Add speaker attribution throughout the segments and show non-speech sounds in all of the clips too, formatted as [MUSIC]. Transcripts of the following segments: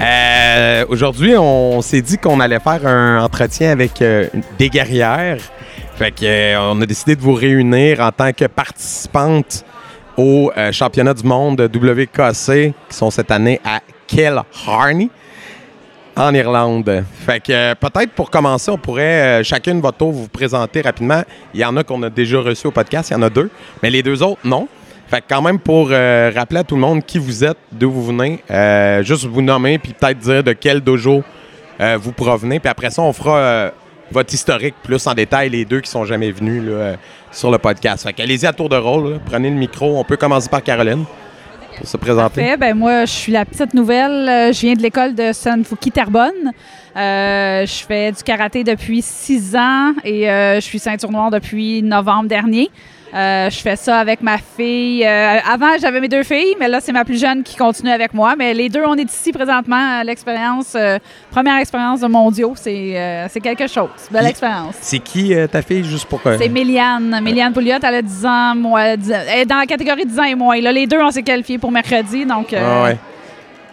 Speaker 1: Euh, Aujourd'hui, on s'est dit qu'on allait faire un entretien avec euh, des guerrières. Fait que, euh, on a décidé de vous réunir en tant que participantes au championnat du monde WKC qui sont cette année à Kilharney en Irlande. Fait que peut-être pour commencer, on pourrait chacune votre tour vous présenter rapidement. Il y en a qu'on a déjà reçu au podcast, il y en a deux, mais les deux autres non. Fait que quand même pour euh, rappeler à tout le monde qui vous êtes, d'où vous venez, euh, juste vous nommer puis peut-être dire de quel dojo euh, vous provenez. Puis après ça, on fera votre historique plus en détail, les deux qui sont jamais venus sur le podcast. Fait qu'allez-y à tour de rôle, prenez le micro. On peut commencer par Caroline pour se présenter.
Speaker 2: Parfait. Ben, moi, je suis la petite nouvelle. Je viens de l'école de Sunfuki Terrebonne. Je fais du karaté depuis six ans et je suis ceinture noire depuis novembre dernier. Euh, je fais ça avec ma fille. Euh, avant, j'avais mes deux filles, mais là, c'est ma plus jeune qui continue avec moi. Mais les deux, on est ici présentement. L'expérience, euh, première expérience de mondiaux, c'est c'est quelque chose. Belle expérience.
Speaker 1: C'est qui ta fille, juste pour.
Speaker 2: C'est Méliane. Méliane Pouliot, elle a 10 ans, moi, 10 elle est dans la catégorie 10 ans et moins. Là, les deux, on s'est qualifiés pour mercredi, donc
Speaker 1: Ah ouais.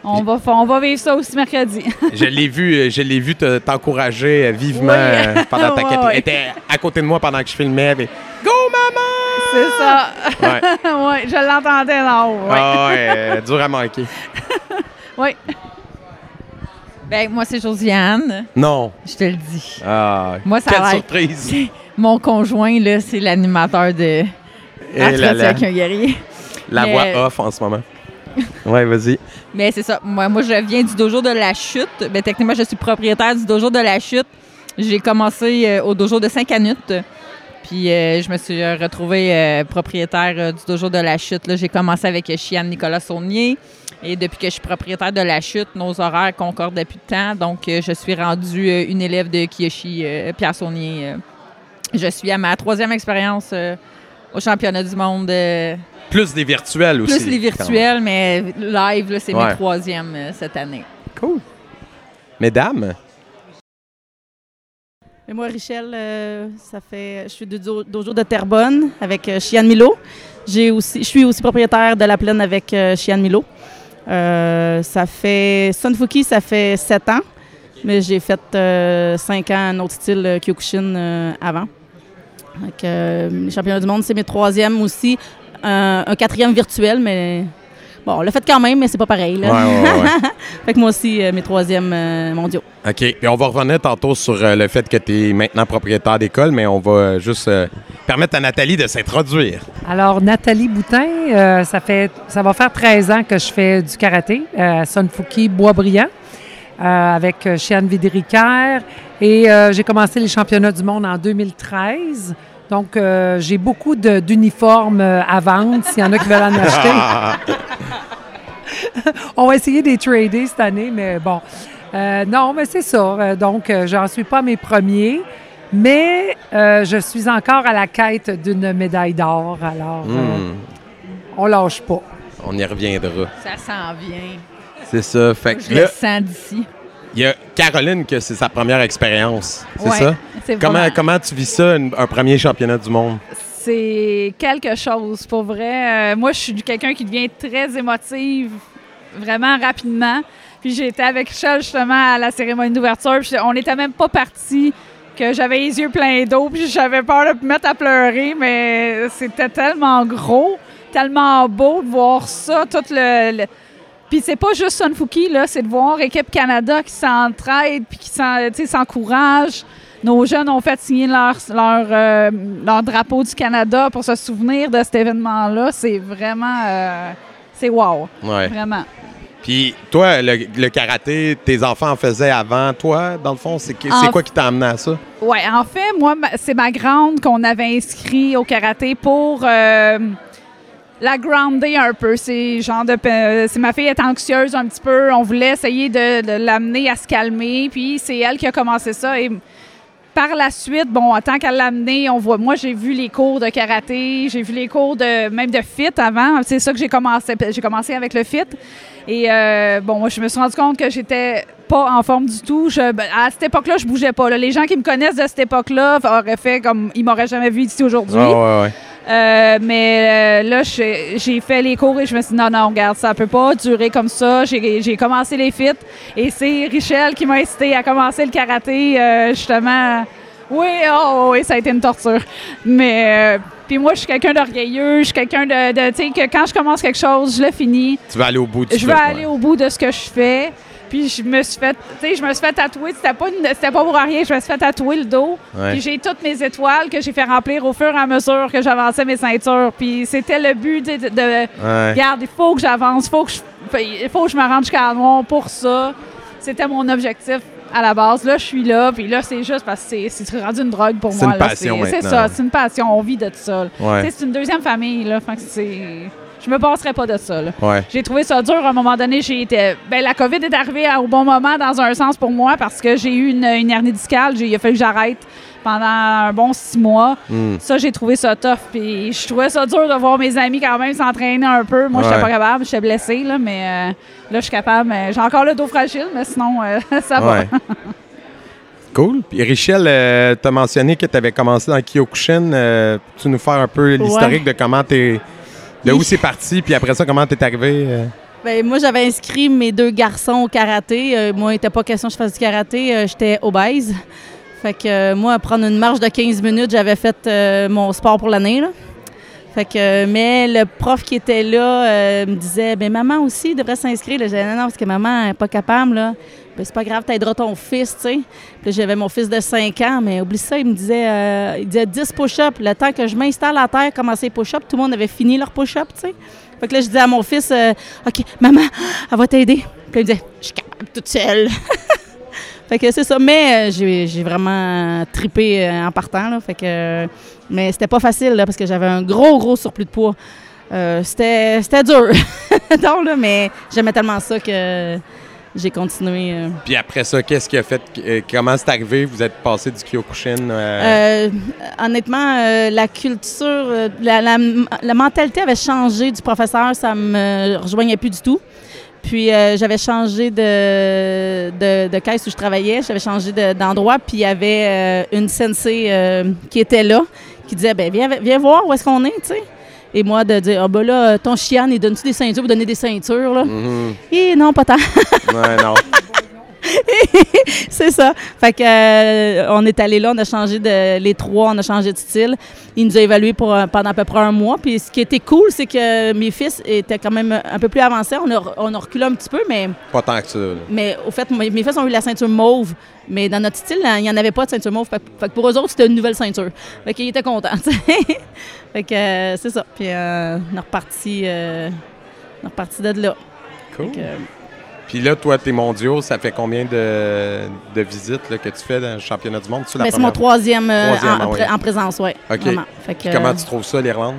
Speaker 2: on, va, on va vivre ça aussi mercredi. [LAUGHS]
Speaker 1: Je l'ai vu, je l'ai vu te- t'encourager vivement
Speaker 2: Oui.
Speaker 1: pendant ta [LAUGHS]
Speaker 2: Ouais, ouais.
Speaker 1: Elle était à côté de moi pendant que je filmais. Go maman!
Speaker 2: C'est ça.
Speaker 1: Ouais. [LAUGHS]
Speaker 2: ouais, je l'entendais là haut. Ouais.
Speaker 1: Ah ouais, euh, dur à manquer. [LAUGHS]
Speaker 2: Ouais.
Speaker 3: Ben, moi, c'est Josiane.
Speaker 1: Non.
Speaker 3: Je te le dis.
Speaker 1: Ah,
Speaker 3: Moi, ça
Speaker 1: quelle surprise. [LAUGHS]
Speaker 3: Mon conjoint, là, c'est l'animateur de Entretien avec un guerrier.
Speaker 1: la
Speaker 3: Mais-
Speaker 1: voix off en ce moment. Ouais, vas-y.
Speaker 3: Mais c'est ça. Moi, moi, je viens du dojo de la chute. Ben, techniquement, je suis propriétaire du dojo de la chute. J'ai commencé euh, au dojo de Saint-Canut. Puis euh, je me suis retrouvée euh, propriétaire euh, du dojo de la chute. J'ai commencé avec Chiane Nicolas Saunier. Et depuis que je suis propriétaire de la chute, nos horaires concordent depuis le temps. Donc, euh, je suis rendue euh, une élève de Kiyoshi euh, Pierre Saunier. euh. je suis à ma troisième expérience euh, au championnat du monde. euh,
Speaker 1: Plus des virtuels aussi.
Speaker 3: plus les virtuels, mais live, c'est
Speaker 1: Ouais.
Speaker 3: mes troisièmes euh, cette année.
Speaker 1: Cool. Mesdames,
Speaker 4: Et moi, Richel, euh, ça fait, je suis do- dojo de Terrebonne avec euh, Milo. J'ai aussi, je suis aussi propriétaire de la plaine avec euh, Milo. Euh, ça fait Sunfuki, ça fait sept ans, mais j'ai fait euh, cinq ans un autre style Kyokushin avant. Les championnats du monde, c'est mes troisièmes aussi. Un quatrième virtuel, mais bon, on l'a fait quand même, mais c'est pas pareil. Là.
Speaker 1: ouais, ouais. [LAUGHS]
Speaker 4: fait que moi aussi, euh, mes troisièmes euh, mondiaux.
Speaker 1: OK. Puis on va revenir tantôt sur euh, le fait que tu es maintenant propriétaire d'école, mais on va juste euh, permettre à Nathalie de s'introduire.
Speaker 5: Alors, Nathalie Boutin, euh, ça, fait, ça va faire 13 ans que je fais du karaté euh, à Sunfuki Boisbriand euh, avec Chiane Vidéricaire. Et euh, j'ai commencé les championnats du monde en 2013. Donc, euh, j'ai beaucoup d'uniformes à vendre s'il y en a qui veulent en acheter. [LAUGHS] [LAUGHS] On va essayer de les trader cette année, mais bon. Euh, non, mais c'est ça. Euh, donc, euh, j'en suis pas mes premiers, mais euh, je suis encore à la quête d'une médaille d'or. Alors, euh,
Speaker 1: Hmm.
Speaker 5: on lâche pas.
Speaker 1: On y reviendra.
Speaker 3: Ça s'en vient.
Speaker 1: C'est ça. Fait que
Speaker 3: Je
Speaker 1: là,
Speaker 3: le sens d'ici.
Speaker 1: il y a Caroline que c'est sa première expérience. C'est
Speaker 2: Ouais,
Speaker 1: ça? Comment, comment tu vis ça, une- un premier championnat du monde?
Speaker 2: C'est quelque chose, pour vrai. Euh, moi, je suis quelqu'un qui devient très émotive vraiment rapidement. Puis j'ai été avec Richel justement à la cérémonie d'ouverture. On n'était même pas parti que j'avais les yeux pleins d'eau. Puis j'avais peur de me mettre à pleurer, mais c'était tellement gros, tellement beau de voir ça, tout le, Puis c'est pas juste Sunfuki, là, c'est de voir Équipe Canada qui s'entraide puis qui s'encourage. Nos jeunes ont fait signer leur, leur, euh, leur drapeau du Canada pour se souvenir de cet événement-là. C'est vraiment... euh, c'est wow,
Speaker 1: Ouais.
Speaker 2: vraiment.
Speaker 1: Puis toi, le, le karaté, tes enfants en faisaient avant toi, dans le fond? C'est quoi qui t'a amené à ça?
Speaker 2: Ouais, en fait, moi, c'est ma grande qu'on avait inscrit au karaté pour euh, la grounder un peu. C'est genre de, euh, c'est ma fille est anxieuse un petit peu. On voulait essayer de, de l'amener à se calmer. Puis c'est elle qui a commencé ça. Et par la suite, bon, en tant qu'elle l'a amené, on voit. Moi, j'ai vu les cours de karaté, j'ai vu les cours de même de fit avant. C'est ça que j'ai commencé. J'ai commencé avec le fit. Et euh, bon, moi, je me suis rendu compte que j'étais pas en forme du tout. Ben, à cette époque-là, je bougeais pas. Les gens qui me connaissent de cette époque-là auraient fait comme ils m'auraient jamais vu ici aujourd'hui.
Speaker 1: Ah.
Speaker 2: Euh, mais euh, là, j'ai fait les cours et je me suis dit, non, non, regarde, ça peut pas durer comme ça. J'ai commencé les fits et c'est Richel qui m'a incité à commencer le karaté, euh, justement. Oui, oh, oui, ça a été une torture. Mais, puis moi, je suis quelqu'un d'orgueilleux, je suis quelqu'un de, de tu sais, que quand je commence quelque chose, je le finis.
Speaker 1: Tu vas aller au bout du
Speaker 2: Je veux
Speaker 1: truc,
Speaker 2: aller
Speaker 1: ouais.
Speaker 2: au bout de ce que je fais. Puis je me suis fait, tu sais, je me suis fait tatouer. C'était pas, une- c'était pas pour rien. Je me suis fait tatouer le dos.
Speaker 1: Ouais.
Speaker 2: Puis j'ai toutes mes étoiles que j'ai fait remplir au fur et à mesure que j'avançais mes ceintures. Puis c'était le but de, de, de-
Speaker 1: Ouais.
Speaker 2: regarde, il faut que j'avance, faut que je, il faut que je me rende jusqu'à la noire pour ça. C'était mon objectif à la base. Là, je suis là. Puis là, c'est juste parce que c'est- c'est rendu une drogue pour
Speaker 1: C'est
Speaker 2: moi.
Speaker 1: une
Speaker 2: là.
Speaker 1: passion
Speaker 2: C'est- ça, c'est une passion. On vit de ça.
Speaker 1: Ouais.
Speaker 2: Tu sais, C'est une deuxième famille. Là. Fait que c'est... Je me passerais pas de ça.
Speaker 1: Ouais.
Speaker 2: J'ai trouvé ça dur. À un moment donné, j'ai été. Ben, la COVID est arrivée à- au bon moment dans un sens pour moi parce que j'ai eu une, une hernie discale. J'ai, il a fallu que j'arrête pendant un bon six mois.
Speaker 1: Hmm.
Speaker 2: Ça, j'ai trouvé ça tough. Puis je trouvais ça dur de voir mes amis quand même s'entraîner un peu. Moi, je
Speaker 1: Ouais.
Speaker 2: j'étais pas capable. J'étais blessée, là, mais euh, là, je suis capable. J'ai encore le dos fragile, mais sinon, euh, [LAUGHS] ça va.
Speaker 1: Cool. Puis Richel, euh, tu as mentionné que tu avais commencé dans Kyokushin. Euh, Peux-tu nous faire un peu l'historique de comment t'es. De où c'est parti, puis après ça, comment t'es arrivé? euh?
Speaker 4: Ben, moi, j'avais inscrit mes deux garçons au karaté. Euh, moi, il n'était pas question que je fasse du karaté. Euh, J'étais obèse. Fait que euh, moi, prendre une marche de 15 minutes, j'avais fait euh, mon sport pour l'année. Fait que, mais le prof qui était là me disait, ben maman aussi devrait s'inscrire. J'ai dit, non, non, parce que maman n'est pas capable. Là. Ben, c'est pas grave, t'aideras ton fils, tu sais. Puis j'avais mon fils de 5 ans, mais oublie ça, il me disait, euh, il disait 10 push-ups. Le temps que je m'installe à terre, commencer les push-ups, tout le monde avait fini leur push-up, tu sais. Fait que là, je disais à mon fils, euh, OK, maman, elle va t'aider. Puis il me disait, je suis capable toute seule. [LAUGHS] fait que c'est ça. Mais euh, j'ai vraiment tripé euh, en partant, là. Fait que, mais c'était pas facile, là, parce que j'avais un gros, gros surplus de poids. C'était c'était dur. [LAUGHS] Donc, là, mais j'aimais tellement ça que j'ai continué. euh.
Speaker 1: Puis après ça, qu'est-ce qui a fait? euh, comment c'est arrivé? Vous êtes passé du Kyokushin? euh,
Speaker 4: Euh, honnêtement, la culture, la, la- la mentalité avait changé du professeur, ça me rejoignait plus du tout. Puis j'avais changé de, de, de caisse où je travaillais, j'avais changé de- d'endroit, puis il y avait une sensei qui était là, qui disait ben viens, viens voir où est-ce qu'on est, tu sais. Et moi de dire ah ben là ton chien il donne-tu des ceintures, vous donnez des ceintures là?
Speaker 1: mhm.
Speaker 4: Et non pas tant.
Speaker 1: Ouais, non. [LAUGHS] [LAUGHS]
Speaker 4: c'est ça. Fait que euh, on est allé là, on a changé de les trois, on a changé de style. Il nous a évalués pour euh, pendant à peu près un mois. Puis ce qui était cool, c'est que mes fils étaient quand même un peu plus avancés. On a, on a reculé un petit peu, mais,
Speaker 1: Pas tant que ça. là.
Speaker 4: mais au fait, mes fils ont eu la ceinture mauve. Mais dans notre style, il n'y en avait pas de ceinture mauve. Fait, que- fait que pour eux autres, c'était une nouvelle ceinture. Fait qu'ils étaient contents. [LAUGHS] fait que euh, c'est ça. Puis euh, on est reparti, on est reparti de là.
Speaker 1: Cool.
Speaker 4: Fait que,
Speaker 1: Puis là, toi, tes mondiaux, ça fait combien de, de visites là, que tu fais dans le championnat du monde? La
Speaker 4: ben, c'est mon troisième, euh,
Speaker 1: Troisième,
Speaker 4: en,
Speaker 1: ah
Speaker 4: en
Speaker 1: oui.
Speaker 4: pré- en présence, oui.
Speaker 1: OK.
Speaker 4: Fait que,
Speaker 1: comment
Speaker 4: euh,
Speaker 1: tu trouves ça, l'Irlande?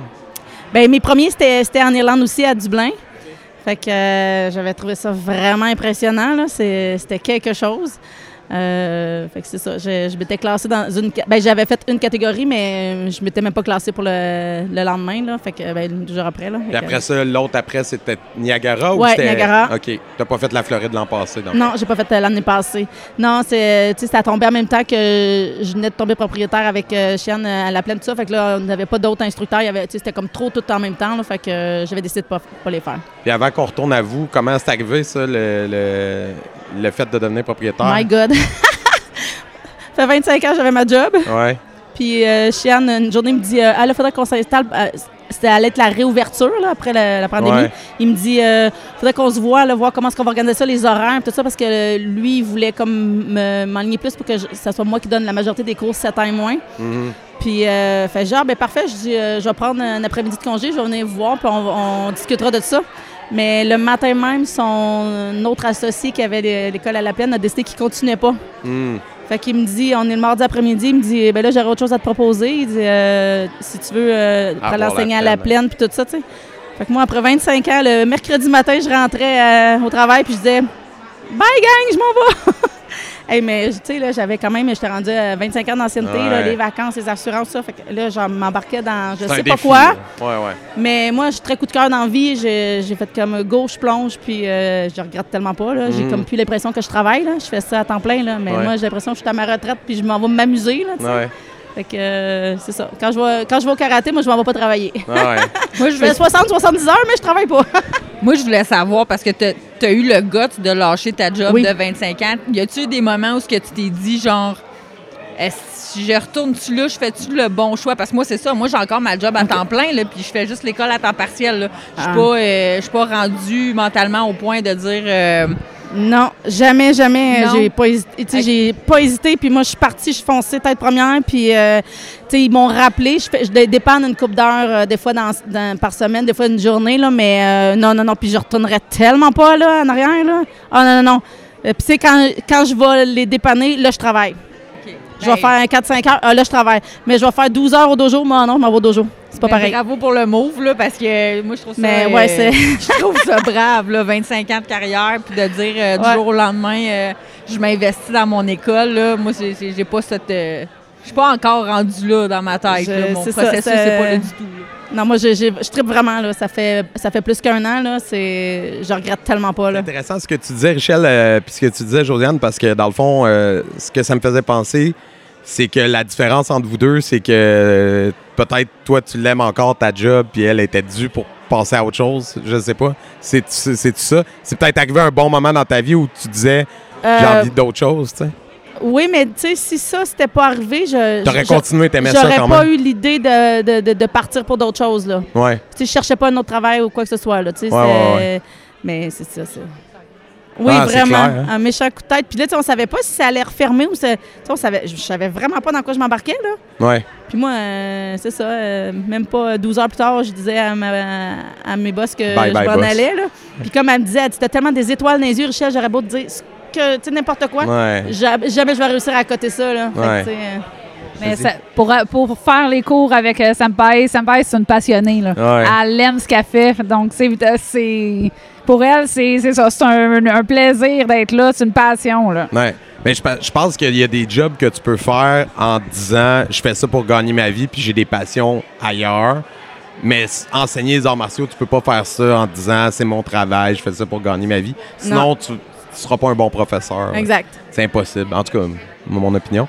Speaker 4: Ben, mes premiers, c'était en Irlande aussi, à Dublin. Fait que euh, j'avais trouvé ça vraiment impressionnant. C'est- C'était quelque chose. Euh, fait que c'est ça. Je, je m'étais classée dans une. Ben, j'avais fait une catégorie, mais je m'étais même pas classée pour le, le lendemain. Là. Fait que, ben, deux jours après. Là. Que-
Speaker 1: après ça, l'autre après, c'était Niagara ou
Speaker 4: Ouais,
Speaker 1: c'était...
Speaker 4: Niagara.
Speaker 1: OK. T'as pas fait la Floride l'an passé, donc?
Speaker 4: Non, j'ai pas fait euh, l'année passée. Non, c'est, tu sais, ça tombé en même temps que je venais de tomber propriétaire avec euh, euh, à la plaine, tout ça. Fait que là, on n'avait pas d'autres instructeurs. Il y avait, tu sais, c'était comme trop tout en même temps. Là, fait que euh, j'avais décidé de pas, pas les faire.
Speaker 1: Puis avant qu'on retourne à vous, comment c'est arrivé, ça, le, le, le fait de devenir propriétaire?
Speaker 4: My God. [LAUGHS] ça fait 25 ans que j'avais ma job.
Speaker 1: Ouais.
Speaker 4: Puis euh, Chiane, une journée, me dit euh, Ah, là, il faudrait qu'on s'installe. euh, c'était allait être la réouverture là, après la, la pandémie.
Speaker 1: Ouais.
Speaker 4: Il me dit euh, faudrait qu'on se voit, là, voir comment est-ce qu'on va organiser ça, les horaires, tout ça, parce que euh, lui, il voulait comme me- m'enligner plus pour que je- ça soit moi qui donne la majorité des cours 7 ans et moins.
Speaker 1: Mhm.
Speaker 4: Puis, euh, fait genre, ben parfait, je dis, je vais prendre un après-midi de congé, je vais venir vous voir, puis on, on discutera de ça. Mais le matin même, son autre associé qui avait l'é- l'école à la plaine a décidé qu'il continuait pas.
Speaker 1: Mhm.
Speaker 4: Fait qu'il me dit, on est le mardi après-midi, il me dit, ben là, j'aurais autre chose à te proposer. Il dit, euh, si tu veux euh,
Speaker 1: Ah,
Speaker 4: aller
Speaker 1: voir
Speaker 4: enseigner
Speaker 1: la
Speaker 4: à la
Speaker 1: plaine.
Speaker 4: plaine, puis tout ça, tu sais. Fait que moi, après 25 ans, le mercredi matin, je rentrais euh, au travail, puis je disais, bye gang, je m'en vais. Hey, mais tu sais, là, j'avais quand même, j'étais rendue à 25 ans d'ancienneté,
Speaker 1: Ouais.
Speaker 4: les vacances, les assurances, ça. Fait que là, je m'embarquais dans je sais pas quoi.
Speaker 1: Ouais, ouais.
Speaker 4: Mais moi, je suis très coup de cœur dans la vie. J'ai fait comme gauche plonge, puis euh, je regrette tellement pas. là. J'ai
Speaker 1: Mhm.
Speaker 4: comme plus l'impression que je travaille. Là. Je fais ça à temps plein. Là. Mais moi, j'ai l'impression que je suis à ma retraite, puis je m'en vais m'amuser. Là. Fait que euh, c'est ça. Quand je, vais, quand je vais au karaté, moi, je m'en vais pas travailler.
Speaker 1: Ah ouais. [LAUGHS]
Speaker 3: Moi, je
Speaker 4: fais
Speaker 3: veux
Speaker 4: 60-70 heures, mais je travaille pas. [LAUGHS]
Speaker 3: Moi, je voulais savoir, parce que tu as eu le guts de lâcher ta job
Speaker 4: Oui.
Speaker 3: de 25 ans. Y a-tu eu des moments où ce que tu t'es dit, genre, est-ce si je retourne-tu là, je fais-tu le bon choix? Parce que moi, c'est ça. Moi, j'ai encore ma job à temps plein, là, puis je fais juste l'école à temps partiel. Je suis
Speaker 4: Ah.
Speaker 3: pas, euh, je suis pas rendue mentalement au point de dire. euh,
Speaker 4: Non, jamais, jamais.
Speaker 3: Non.
Speaker 4: J'ai pas hésité. J'ai pas hésité. Puis moi, je suis partie, je foncée tête première. Puis, euh, tu sais, ils m'ont rappelé. Je, fais, je dé- dépanne une coupe d'heures, euh, des fois dans, dans- par semaine, des fois une journée. Là, mais euh, non, non, non. Puis je retournerai tellement pas là, en arrière. Là. Ah non, non, non. Euh, Puis, tu sais, quand, quand je vais les dépanner, là, je travaille. Je vais
Speaker 3: Ben,
Speaker 4: faire un 4-5 heures. Ah, là, je travaille. Mais je vais faire 12 heures au dojo. Moi, non, je m'en vais au dojo. C'est pas pareil.
Speaker 3: Bravo pour le move, là, parce que moi, je trouve ça.
Speaker 4: Mais ouais, c'est-
Speaker 3: je trouve ça brave, là, 25 ans de carrière, puis de dire euh, du
Speaker 4: Ouais.
Speaker 3: jour au lendemain, euh, je m'investis dans mon école, là. Moi, c'est- c'est- j'ai pas cette. euh, je suis pas encore rendue là dans ma tête.
Speaker 4: Je-
Speaker 3: là. Mon
Speaker 4: c'est ça,
Speaker 3: processus,
Speaker 4: c'est-
Speaker 3: c'est pas là du tout. là.
Speaker 4: Non, moi, je, j'ai- je tripe vraiment. Là. Ça, fait, ça fait plus qu'un an. Là. C'est, je regrette tellement pas.
Speaker 1: C'est
Speaker 4: Là.
Speaker 1: intéressant ce que tu disais, Richel, euh, puis ce que tu disais, Josiane, parce que dans le fond, euh, ce que ça me faisait penser, c'est que la différence entre vous deux, c'est que euh, peut-être toi, tu l'aimes encore ta job, puis elle était due pour passer à autre chose. Je sais pas. C'est c'est ça. C'est peut-être arrivé un bon moment dans ta vie où tu disais j'ai
Speaker 4: Euh,
Speaker 1: envie d'autre chose, tu sais.
Speaker 4: Oui, mais tu sais, si ça, c'était pas arrivé, je.
Speaker 1: T'aurais continué, ça
Speaker 4: J'aurais pas eu l'idée de, de, de, de partir pour d'autres choses. Là.
Speaker 1: Ouais.
Speaker 4: Tu sais, je cherchais pas un autre travail ou quoi que ce soit. Là. Tu sais,
Speaker 1: Ouais, ouais,
Speaker 4: Mais c'est ça. c'est- Oui,
Speaker 1: Ah,
Speaker 4: vraiment.
Speaker 1: clair, hein?
Speaker 4: Un méchant coup de tête. Puis là, tu on savait pas si ça allait refermer ou ça. tu sais, on savait, je savais vraiment pas dans quoi je m'embarquais. là.
Speaker 1: Ouais.
Speaker 4: Puis moi, euh, c'est ça, euh, même pas 12 heures plus tard, je disais à, ma- à mes boss que
Speaker 1: Bye,
Speaker 4: je m'en allais. Là. Puis comme elle me disait, elle dit, t'as tellement des étoiles dans les yeux, Richel, j'aurais beau te dire que, tu n'importe quoi.
Speaker 1: Ouais.
Speaker 4: Ja- Jamais je vais réussir à coter ça. Là. Fait que, Euh,
Speaker 2: Mais ça- pour, pour faire les cours avec euh, Senpai, c'est une passionnée. Là.
Speaker 1: Ouais.
Speaker 2: Elle aime ce qu'elle fait. Donc, c'est, c'est, pour elle, c'est, ça. C'est un, un plaisir d'être là. C'est une passion. Là.
Speaker 1: Ouais. Mais je, pe- je pense qu'il y a des jobs que tu peux faire en disant je fais ça pour gagner ma vie puis j'ai des passions ailleurs. Mais enseigner les arts martiaux, tu peux pas faire ça en disant c'est mon travail, je fais ça pour gagner ma vie. Sinon, tu ne seras pas un bon professeur.
Speaker 4: exact.
Speaker 1: C'est impossible. En tout cas, mon opinion.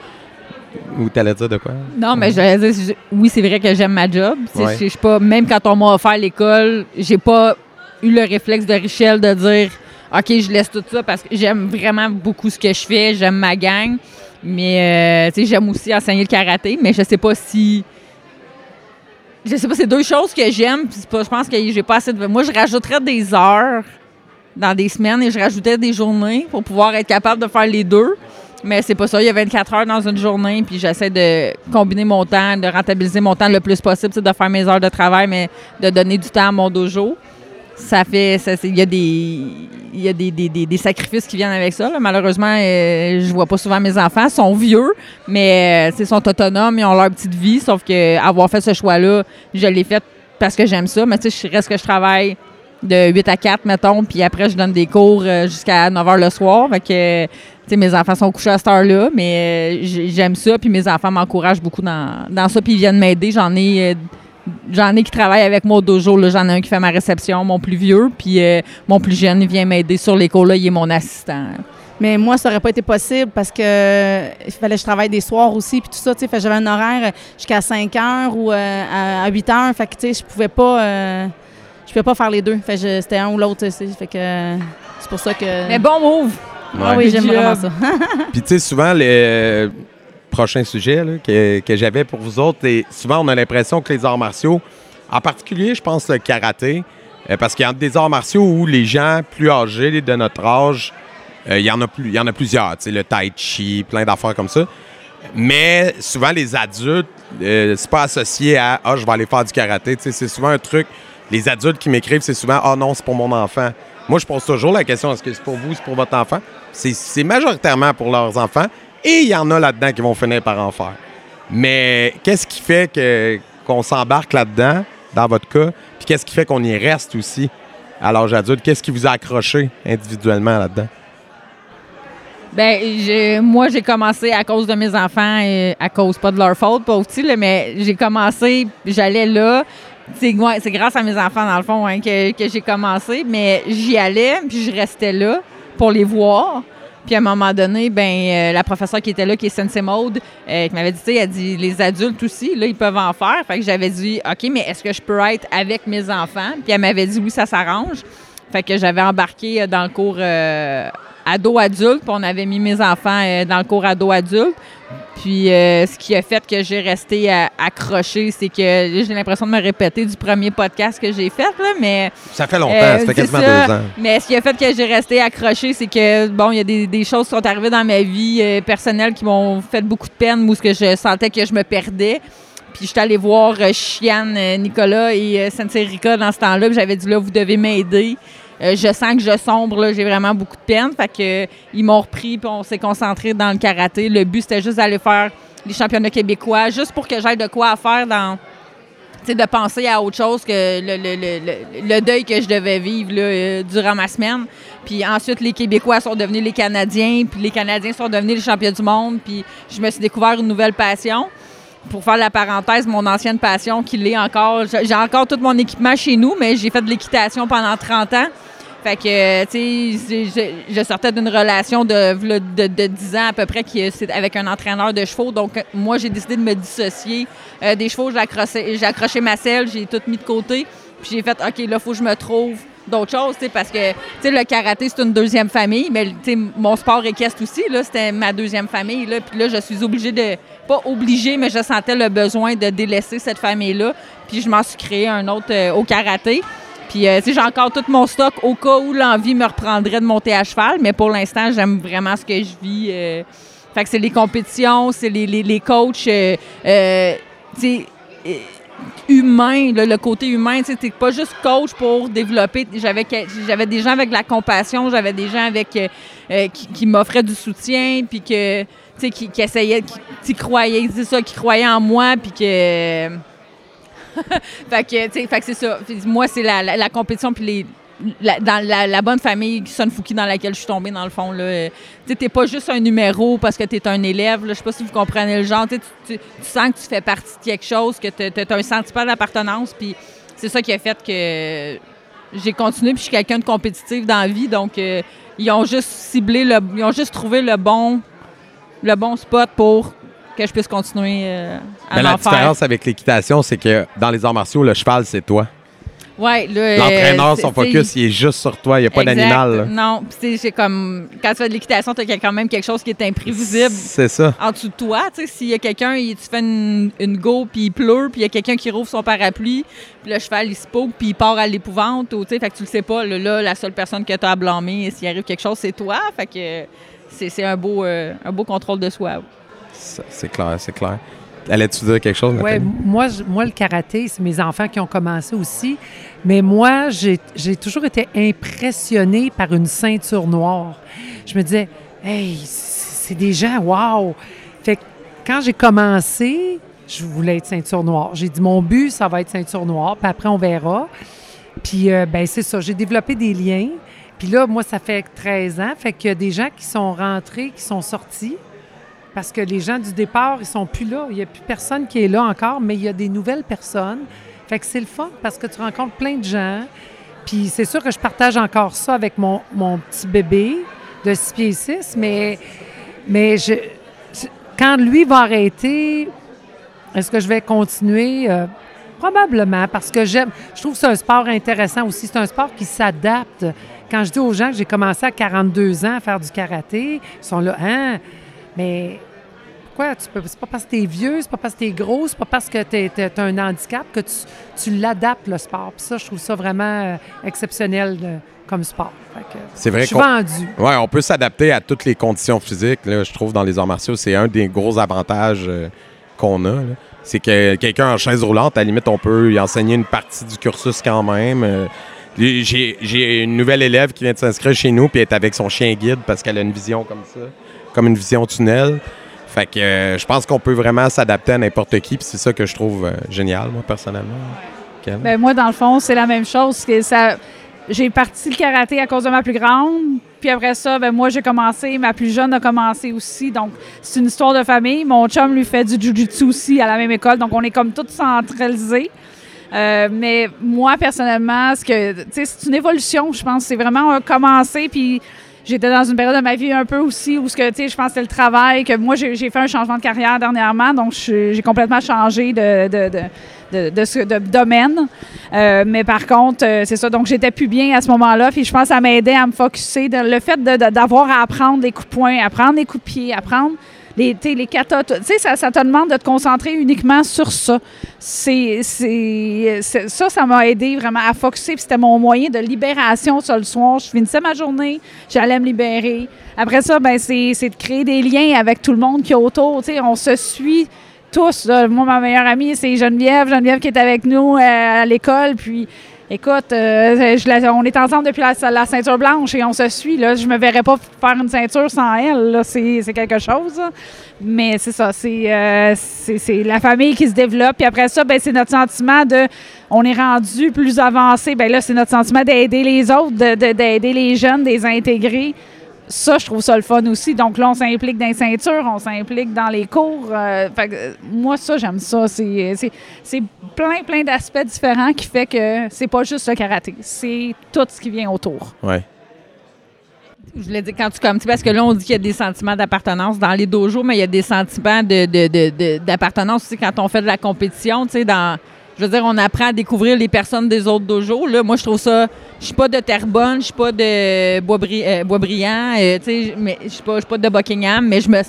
Speaker 1: Ou t'allais dire de quoi?
Speaker 3: Non, mais je vais dire, je- oui, c'est vrai que j'aime ma job.
Speaker 1: Ouais.
Speaker 3: Je je pas, même quand on m'a offert l'école, j'ai pas eu le réflexe de Richel de dire OK, je laisse tout ça parce que j'aime vraiment beaucoup ce que je fais, j'aime ma gang. Mais euh, tu sais, j'aime aussi enseigner le karaté, mais je sais pas si. Je sais pas, c'est deux choses que j'aime. pas- Je pense que j'ai pas assez de. Moi, je rajouterais des heures dans des semaines et je rajouterais des journées pour pouvoir être capable de faire les deux. Mais c'est pas ça. Il y a 24 heures dans une journée, puis j'essaie de combiner mon temps, de rentabiliser mon temps le plus possible, de faire mes heures de travail, mais de donner du temps à mon dojo. Ça fait. Il y a, des, y a des, des- des- des sacrifices qui viennent avec ça. Malheureusement, euh, je vois pas souvent mes enfants. Ils sont vieux, mais euh, ils sont autonomes, ils ont leur petite vie. Sauf que avoir fait ce choix-là, je l'ai fait parce que j'aime ça. Mais tu sais, je reste que je travaille de 8 à 4, mettons, puis après, je donne des cours euh, jusqu'à 9 h le soir. Fait que, tu sais, mes enfants sont couchés à cette heure-là, mais euh, j'aime ça, puis mes enfants m'encouragent beaucoup dans, dans ça, puis ils viennent m'aider. J'en ai, euh, j'en ai qui travaillent avec moi au dojo. J'en ai un qui fait ma réception, mon plus vieux, puis mon plus jeune, il vient m'aider sur les cours. Là, il est mon assistant.
Speaker 4: Mais moi, ça aurait pas été possible parce que il fallait que je travaille des soirs aussi, puis tout ça, j'avais un horaire jusqu'à 5 heures ou à, à 8 heures. Fait que, tu sais, je pouvais pas. Euh, je pouvais pas faire les deux. Fait que je- c'était un ou l'autre, tu sais. Fait que euh, c'est pour ça que.
Speaker 3: Mais bon move!
Speaker 4: Ah oui, j'aime vraiment ça. [LAUGHS]
Speaker 1: Puis, tu sais, souvent, le prochain sujet là, que, que j'avais pour vous autres, et souvent, on a l'impression que les arts martiaux, En particulier, je pense le karaté, euh, parce qu'il y a des arts martiaux où les gens plus âgés de notre âge, euh, il y en a plus, il y en a plusieurs, tu sais, le tai chi, plein d'affaires comme ça. Mais souvent les adultes, euh, c'est pas associé à ah je vais aller faire du karaté, tu sais, c'est souvent un truc. Les adultes qui m'écrivent, c'est souvent ah non c'est pour mon enfant. Moi je pose toujours la question est-ce que c'est pour vous, c'est pour votre enfant? C'est majoritairement pour leurs enfants et il y en a là-dedans qui vont finir par en faire. Mais qu'est-ce qui fait que qu'on s'embarque là-dedans dans votre cas Puis qu'est-ce qui fait qu'on y reste aussi à l'âge adulte? Qu'est-ce qui vous a accroché individuellement là-dedans?
Speaker 3: Ben, moi, j'ai commencé à cause de mes enfants, et à cause pas de leur faute, pas aussi, là, mais j'ai commencé, j'allais là. C'est grâce à mes enfants, dans le fond, hein, que, que j'ai commencé, mais j'y allais, puis je restais là pour les voir. Puis à un moment donné, ben euh, la professeure qui était là, qui est Sensei Mode, euh, qui m'avait dit, elle dit, les adultes aussi, là, ils peuvent en faire. Fait que j'avais dit, OK, mais est-ce que je peux être avec mes enfants? Puis elle m'avait dit, oui, ça s'arrange. Fait que j'avais embarqué euh, dans le cours euh, ado-adulte, puis on avait mis mes enfants euh, dans le cours ado-adulte. Puis euh, ce qui a fait que j'ai resté euh, accrochée, c'est que j'ai l'impression de me répéter du premier podcast que j'ai fait, là, mais...
Speaker 1: Ça fait longtemps,
Speaker 3: Euh,
Speaker 1: ça fait quasiment
Speaker 3: ça.
Speaker 1: deux ans.
Speaker 3: Mais ce qui a fait que j'ai resté accrochée, c'est que, bon, il y a des, des choses qui sont arrivées dans ma vie euh, personnelle qui m'ont fait beaucoup de peine, où ce que je sentais que je me perdais. Puis j'étais allée voir Chiane, Nicolas et Sensei dans ce temps-là. puis J'avais dit, là, vous devez m'aider. Euh, je sens que je sombre, là, j'ai vraiment beaucoup de peine. Fait que ils m'ont repris, puis on s'est concentré dans le karaté. Le but, c'était juste d'aller faire les championnats québécois, juste pour que j'aille de quoi faire dans, de penser à autre chose que le, le- le- le- deuil que je devais vivre là, euh, durant ma semaine. Puis ensuite, les Québécois sont devenus les Canadiens, puis les Canadiens sont devenus les champions du monde, puis je me suis découvert une nouvelle passion. Pour faire la parenthèse, mon ancienne passion qui l'est encore, j'ai encore tout mon équipement chez nous, mais j'ai fait de l'équitation pendant 30 ans. Fait que, euh, tu sais, je, sortais d'une relation de, de, de 10 ans à peu près qui, c'est avec un entraîneur de chevaux. Donc, euh, moi, j'ai décidé de me dissocier euh, des chevaux. J'ai accroché, ma selle, j'ai tout mis de côté. Puis j'ai fait, OK, là, il faut que je me trouve d'autres choses, parce que, tu le karaté, c'est une deuxième famille, mais, tu mon sport équestre aussi, là, c'était ma deuxième famille, là. Puis là, je suis obligée de, pas obligée, mais je sentais le besoin de délaisser cette famille-là. Puis je m'en suis créé un autre euh, au karaté. Puis, euh, j'ai encore tout mon stock au cas où l'envie me reprendrait de monter à cheval, mais pour l'instant, j'aime vraiment ce que je vis. euh. fait que c'est les compétitions, c'est les, les, les coachs, euh, euh, euh, humain, le côté humain, tu pas juste coach pour développer. J'avais des gens avec la compassion, j'avais des gens avec qui, m'offraient du soutien, puis que, qui, qui essayaient, qui, croyaient, ça, qui croyaient en moi, puis que [LAUGHS] fait que, tu c'est ça. Moi, c'est la, compétition, puis les. la- dans la, la bonne famille Sun Fuki dans laquelle je suis tombée, dans le fond, Tu t'es pas juste un numéro parce que t'es un élève. Je sais pas si vous comprenez le genre. Tu, tu, tu- tu sens que tu fais partie de quelque chose, que t'as as un sentiment d'appartenance, puis c'est ça qui a fait que j'ai continué, puis je suis quelqu'un de compétitif dans la vie, donc euh, ils ont juste ciblé, le, ils ont juste trouvé le bon, le bon spot pour que je puisse continuer euh, à
Speaker 1: Mais la
Speaker 3: faire.
Speaker 1: différence avec l'équitation, c'est que dans les arts martiaux, le cheval, c'est toi.
Speaker 3: Ouais, euh,
Speaker 1: L'entraîneur, son focus, il est juste sur toi. Il n'y a pas d'animal.
Speaker 3: Non, puis c'est comme quand tu fais de l'équitation, tu as quand même quelque chose qui est imprévisible
Speaker 1: C'est ça.
Speaker 3: en dessous de toi. Tu sais, s'il y a quelqu'un, tu fais une, une go, puis il pleut, puis il y a quelqu'un qui rouvre son parapluie, puis le cheval, il se poke, puis il part à l'épouvante, ou tu sais, fait que tu le sais pas. Là, la seule personne que tu as à blâmer, s'il arrive quelque chose, c'est toi. Fait que c'est c'est un beau, euh, un beau contrôle de soi.
Speaker 1: C'est clair, c'est clair. Allais-tu dire quelque chose, Nathalie?
Speaker 5: moi, je- moi, le karaté, c'est mes enfants qui ont commencé aussi. Mais moi, j'ai j'ai toujours été impressionnée par une ceinture noire. Je me disais, hey, c'est des gens, wow! Fait que quand j'ai commencé, je voulais être ceinture noire. J'ai dit, mon but, ça va être ceinture noire, puis après, on verra. Puis, euh, ben c'est ça, j'ai développé des liens. Puis là, moi, ça fait 13 ans. Fait qu'il y a des gens qui sont rentrés, qui sont sortis. Parce que les gens du départ, ils sont plus là. Il n'y a plus personne qui est là encore, mais il y a des nouvelles personnes. Fait que c'est le fun parce que tu rencontres plein de gens. Puis c'est sûr que je partage encore ça avec mon, mon petit bébé de 6 pieds 6, mais, mais quand lui va arrêter, est-ce que je vais continuer? Euh, probablement, parce que j'aime. Je trouve que c'est un sport intéressant aussi. C'est un sport qui s'adapte. Quand je dis aux gens que j'ai commencé à 42 ans à faire du karaté, ils sont là, hein? Mais pourquoi tu peux. C'est pas parce que t'es vieux, c'est pas parce que t'es gros, c'est pas parce que t'es- t'as un handicap que tu, tu l'adaptes, le sport. Puis ça, je trouve ça vraiment euh, exceptionnel comme sport.
Speaker 1: C'est vrai
Speaker 5: je suis
Speaker 1: ouais, on peut s'adapter à toutes les conditions physiques. Là, je trouve dans les arts martiaux, c'est un des gros avantages euh, qu'on a. là. C'est que quelqu'un en chaise roulante, à la limite, on peut y enseigner une partie du cursus quand même. Euh, J'ai j'ai une nouvelle élève qui vient de s'inscrire chez nous puis elle est avec son chien guide parce qu'elle a une vision comme ça, comme une vision tunnel. Fait que euh, je pense qu'on peut vraiment s'adapter à n'importe qui puis c'est ça que je trouve euh, génial, moi, personnellement. Ken?
Speaker 2: Ben, moi, dans le fond, c'est la même chose. que ça... J'ai parti le karaté à cause de ma plus grande. Puis après ça, ben, moi, j'ai commencé. Ma plus jeune a commencé aussi. Donc, c'est une histoire de famille. Mon chum lui fait du jujitsu aussi à la même école. Donc, on est comme tous centralisés. Euh, mais moi, personnellement, ce que, c'est une évolution, je pense. C'est vraiment un commencer. Puis j'étais dans une période de ma vie un peu aussi où, ce que, tu sais, je pense que le travail. Que moi, j'ai fait un changement de carrière dernièrement. Donc, j'ai complètement changé de, de, de, de, de domaine. Euh, mais par contre, euh, c'est ça. Donc, j'étais plus bien à ce moment-là. Puis je pense que ça m'aidait à me focusser. Le fait d'avoir à apprendre les coups de poing, apprendre les coups de pied, apprendre les, les tout- tu sais, ça, ça te demande de te concentrer uniquement sur ça. C'est, c'est, ça, ça m'a aidé vraiment à focuser. C'était mon moyen de libération ça le soir. Je finissais ma journée, j'allais me libérer. Après ça, ben c'est, c'est de créer des liens avec tout le monde qui est autour. Tu sais, on se suit tous. Moi, ma meilleure amie, c'est Geneviève. Geneviève qui est avec nous euh, à l'école. Puis, écoute, euh, on est ensemble depuis la, ceinture blanche et on se suit. Là. Je me verrais pas faire une ceinture sans elle. C'est, quelque chose. Mais c'est ça, c'est, euh, c'est, la famille qui se développe. Puis après ça, ben, c'est notre sentiment de. On est rendu plus avancé. Ben là, c'est notre sentiment d'aider les autres, de- de- d'aider les jeunes, de les intégrer. Ça, je trouve ça le fun aussi. Donc là, on s'implique dans les ceintures, on s'implique dans les cours. euh, fait que, euh, moi, ça, j'aime ça. C'est, c'est, plein, plein d'aspects différents qui fait que c'est pas juste le karaté. C'est tout ce qui vient autour.
Speaker 1: Ouais.
Speaker 3: Je voulais dire quand tu comme parce que là on dit qu'il y a des sentiments d'appartenance dans les dojos, mais il y a des sentiments de, de- de- de- d'appartenance aussi quand on fait de la compétition, tu sais dans je veux dire on apprend à découvrir les personnes des autres dojos. Là, moi je trouve ça je suis pas de Terrebonne, je suis pas de euh, Boisbriand, euh, tu mais je suis pas pas de Buckingham, mais je me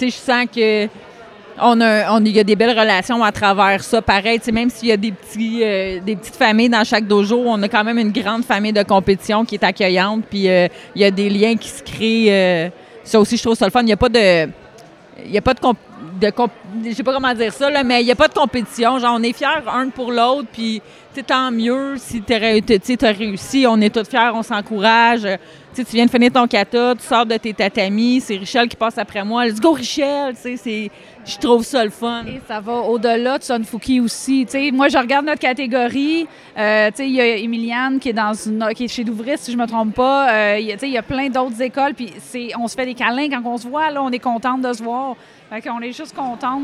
Speaker 3: je sens que on a, on, y a des belles relations à travers ça. Pareil, même s'il y a des, petits, euh, des petites familles dans chaque dojo, on a quand même une grande famille de compétition qui est accueillante. Puis euh, il y a des liens qui se créent. ça aussi, je trouve ça le fun. Il n'y a pas de. Il y a pas de, comp- de je sais pas comment dire ça, mais il n'y a pas de compétition. Genre, on est fiers un pour l'autre, puis tant mieux si tu as réussi. On est tous fiers, on s'encourage. Tu viens de finir ton kata, tu sors de tes tatamis, c'est Richel qui passe après moi. Let's go, Richel! Je trouve ça le fun.
Speaker 2: Ça va au-delà de Sunfuki aussi. Moi, je regarde notre catégorie. Euh, il y a Emiliane qui est dans une, qui est chez Douvris, si je me trompe pas. Euh, il y a- plein d'autres écoles. Puis on se fait des câlins quand on se voit. Là, on est contente de se voir. Fait qu'on est juste contente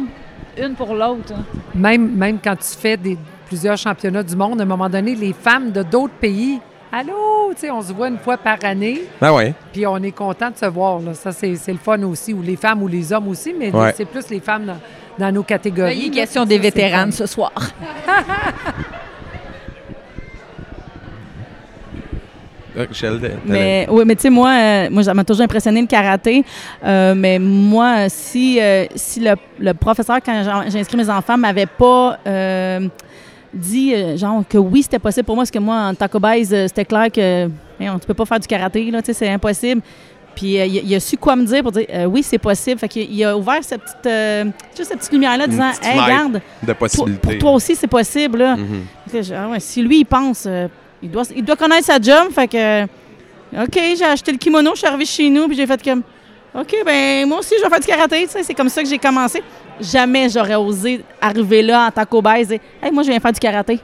Speaker 2: une pour l'autre. hein.
Speaker 5: Même, même quand tu fais des, plusieurs championnats du monde, à un moment donné, les femmes de d'autres pays, allô, tu sais, on se voit une fois par année,
Speaker 1: Ah ouais.
Speaker 5: puis on est content de se voir. là. Ça, c'est c'est le fun aussi, ou les femmes ou les hommes aussi, mais
Speaker 1: Ouais.
Speaker 5: c'est plus les femmes dans, dans nos catégories.
Speaker 3: il est question des
Speaker 5: le
Speaker 3: ce soir. [LAUGHS]
Speaker 1: T'allais-
Speaker 4: Mais oui, mais tu sais, moi, euh, moi, ça m'a toujours impressionné le karaté. Euh, mais moi, si, euh, si le, le professeur, quand j'ai- inscrit mes enfants, m'avait pas dit, genre, que oui, c'était possible pour moi, parce que moi, en taco Base, euh, c'était clair que voyons, tu peux pas faire du karaté, là, c'est impossible. Puis euh, il, a- su quoi me dire pour dire euh, oui, c'est possible. Fait qu'il il a ouvert cette petite, euh, juste cette petite lumière-là, disant
Speaker 1: petite
Speaker 4: Hey, regarde,
Speaker 1: de
Speaker 4: toi-
Speaker 1: possibilités.
Speaker 4: pour toi aussi, c'est possible. Là.
Speaker 1: Mhm.
Speaker 4: Je- ah ouais, si lui, il pense, il, doit, il doit connaître sa job. Fait que, OK, j'ai acheté le kimono, je suis arrivée chez nous, puis j'ai fait comme, OK, ben moi aussi, je vais faire du karaté. C'est comme ça que j'ai commencé. Jamais j'aurais osé arriver là en taco base et hey, moi, je viens faire du karaté.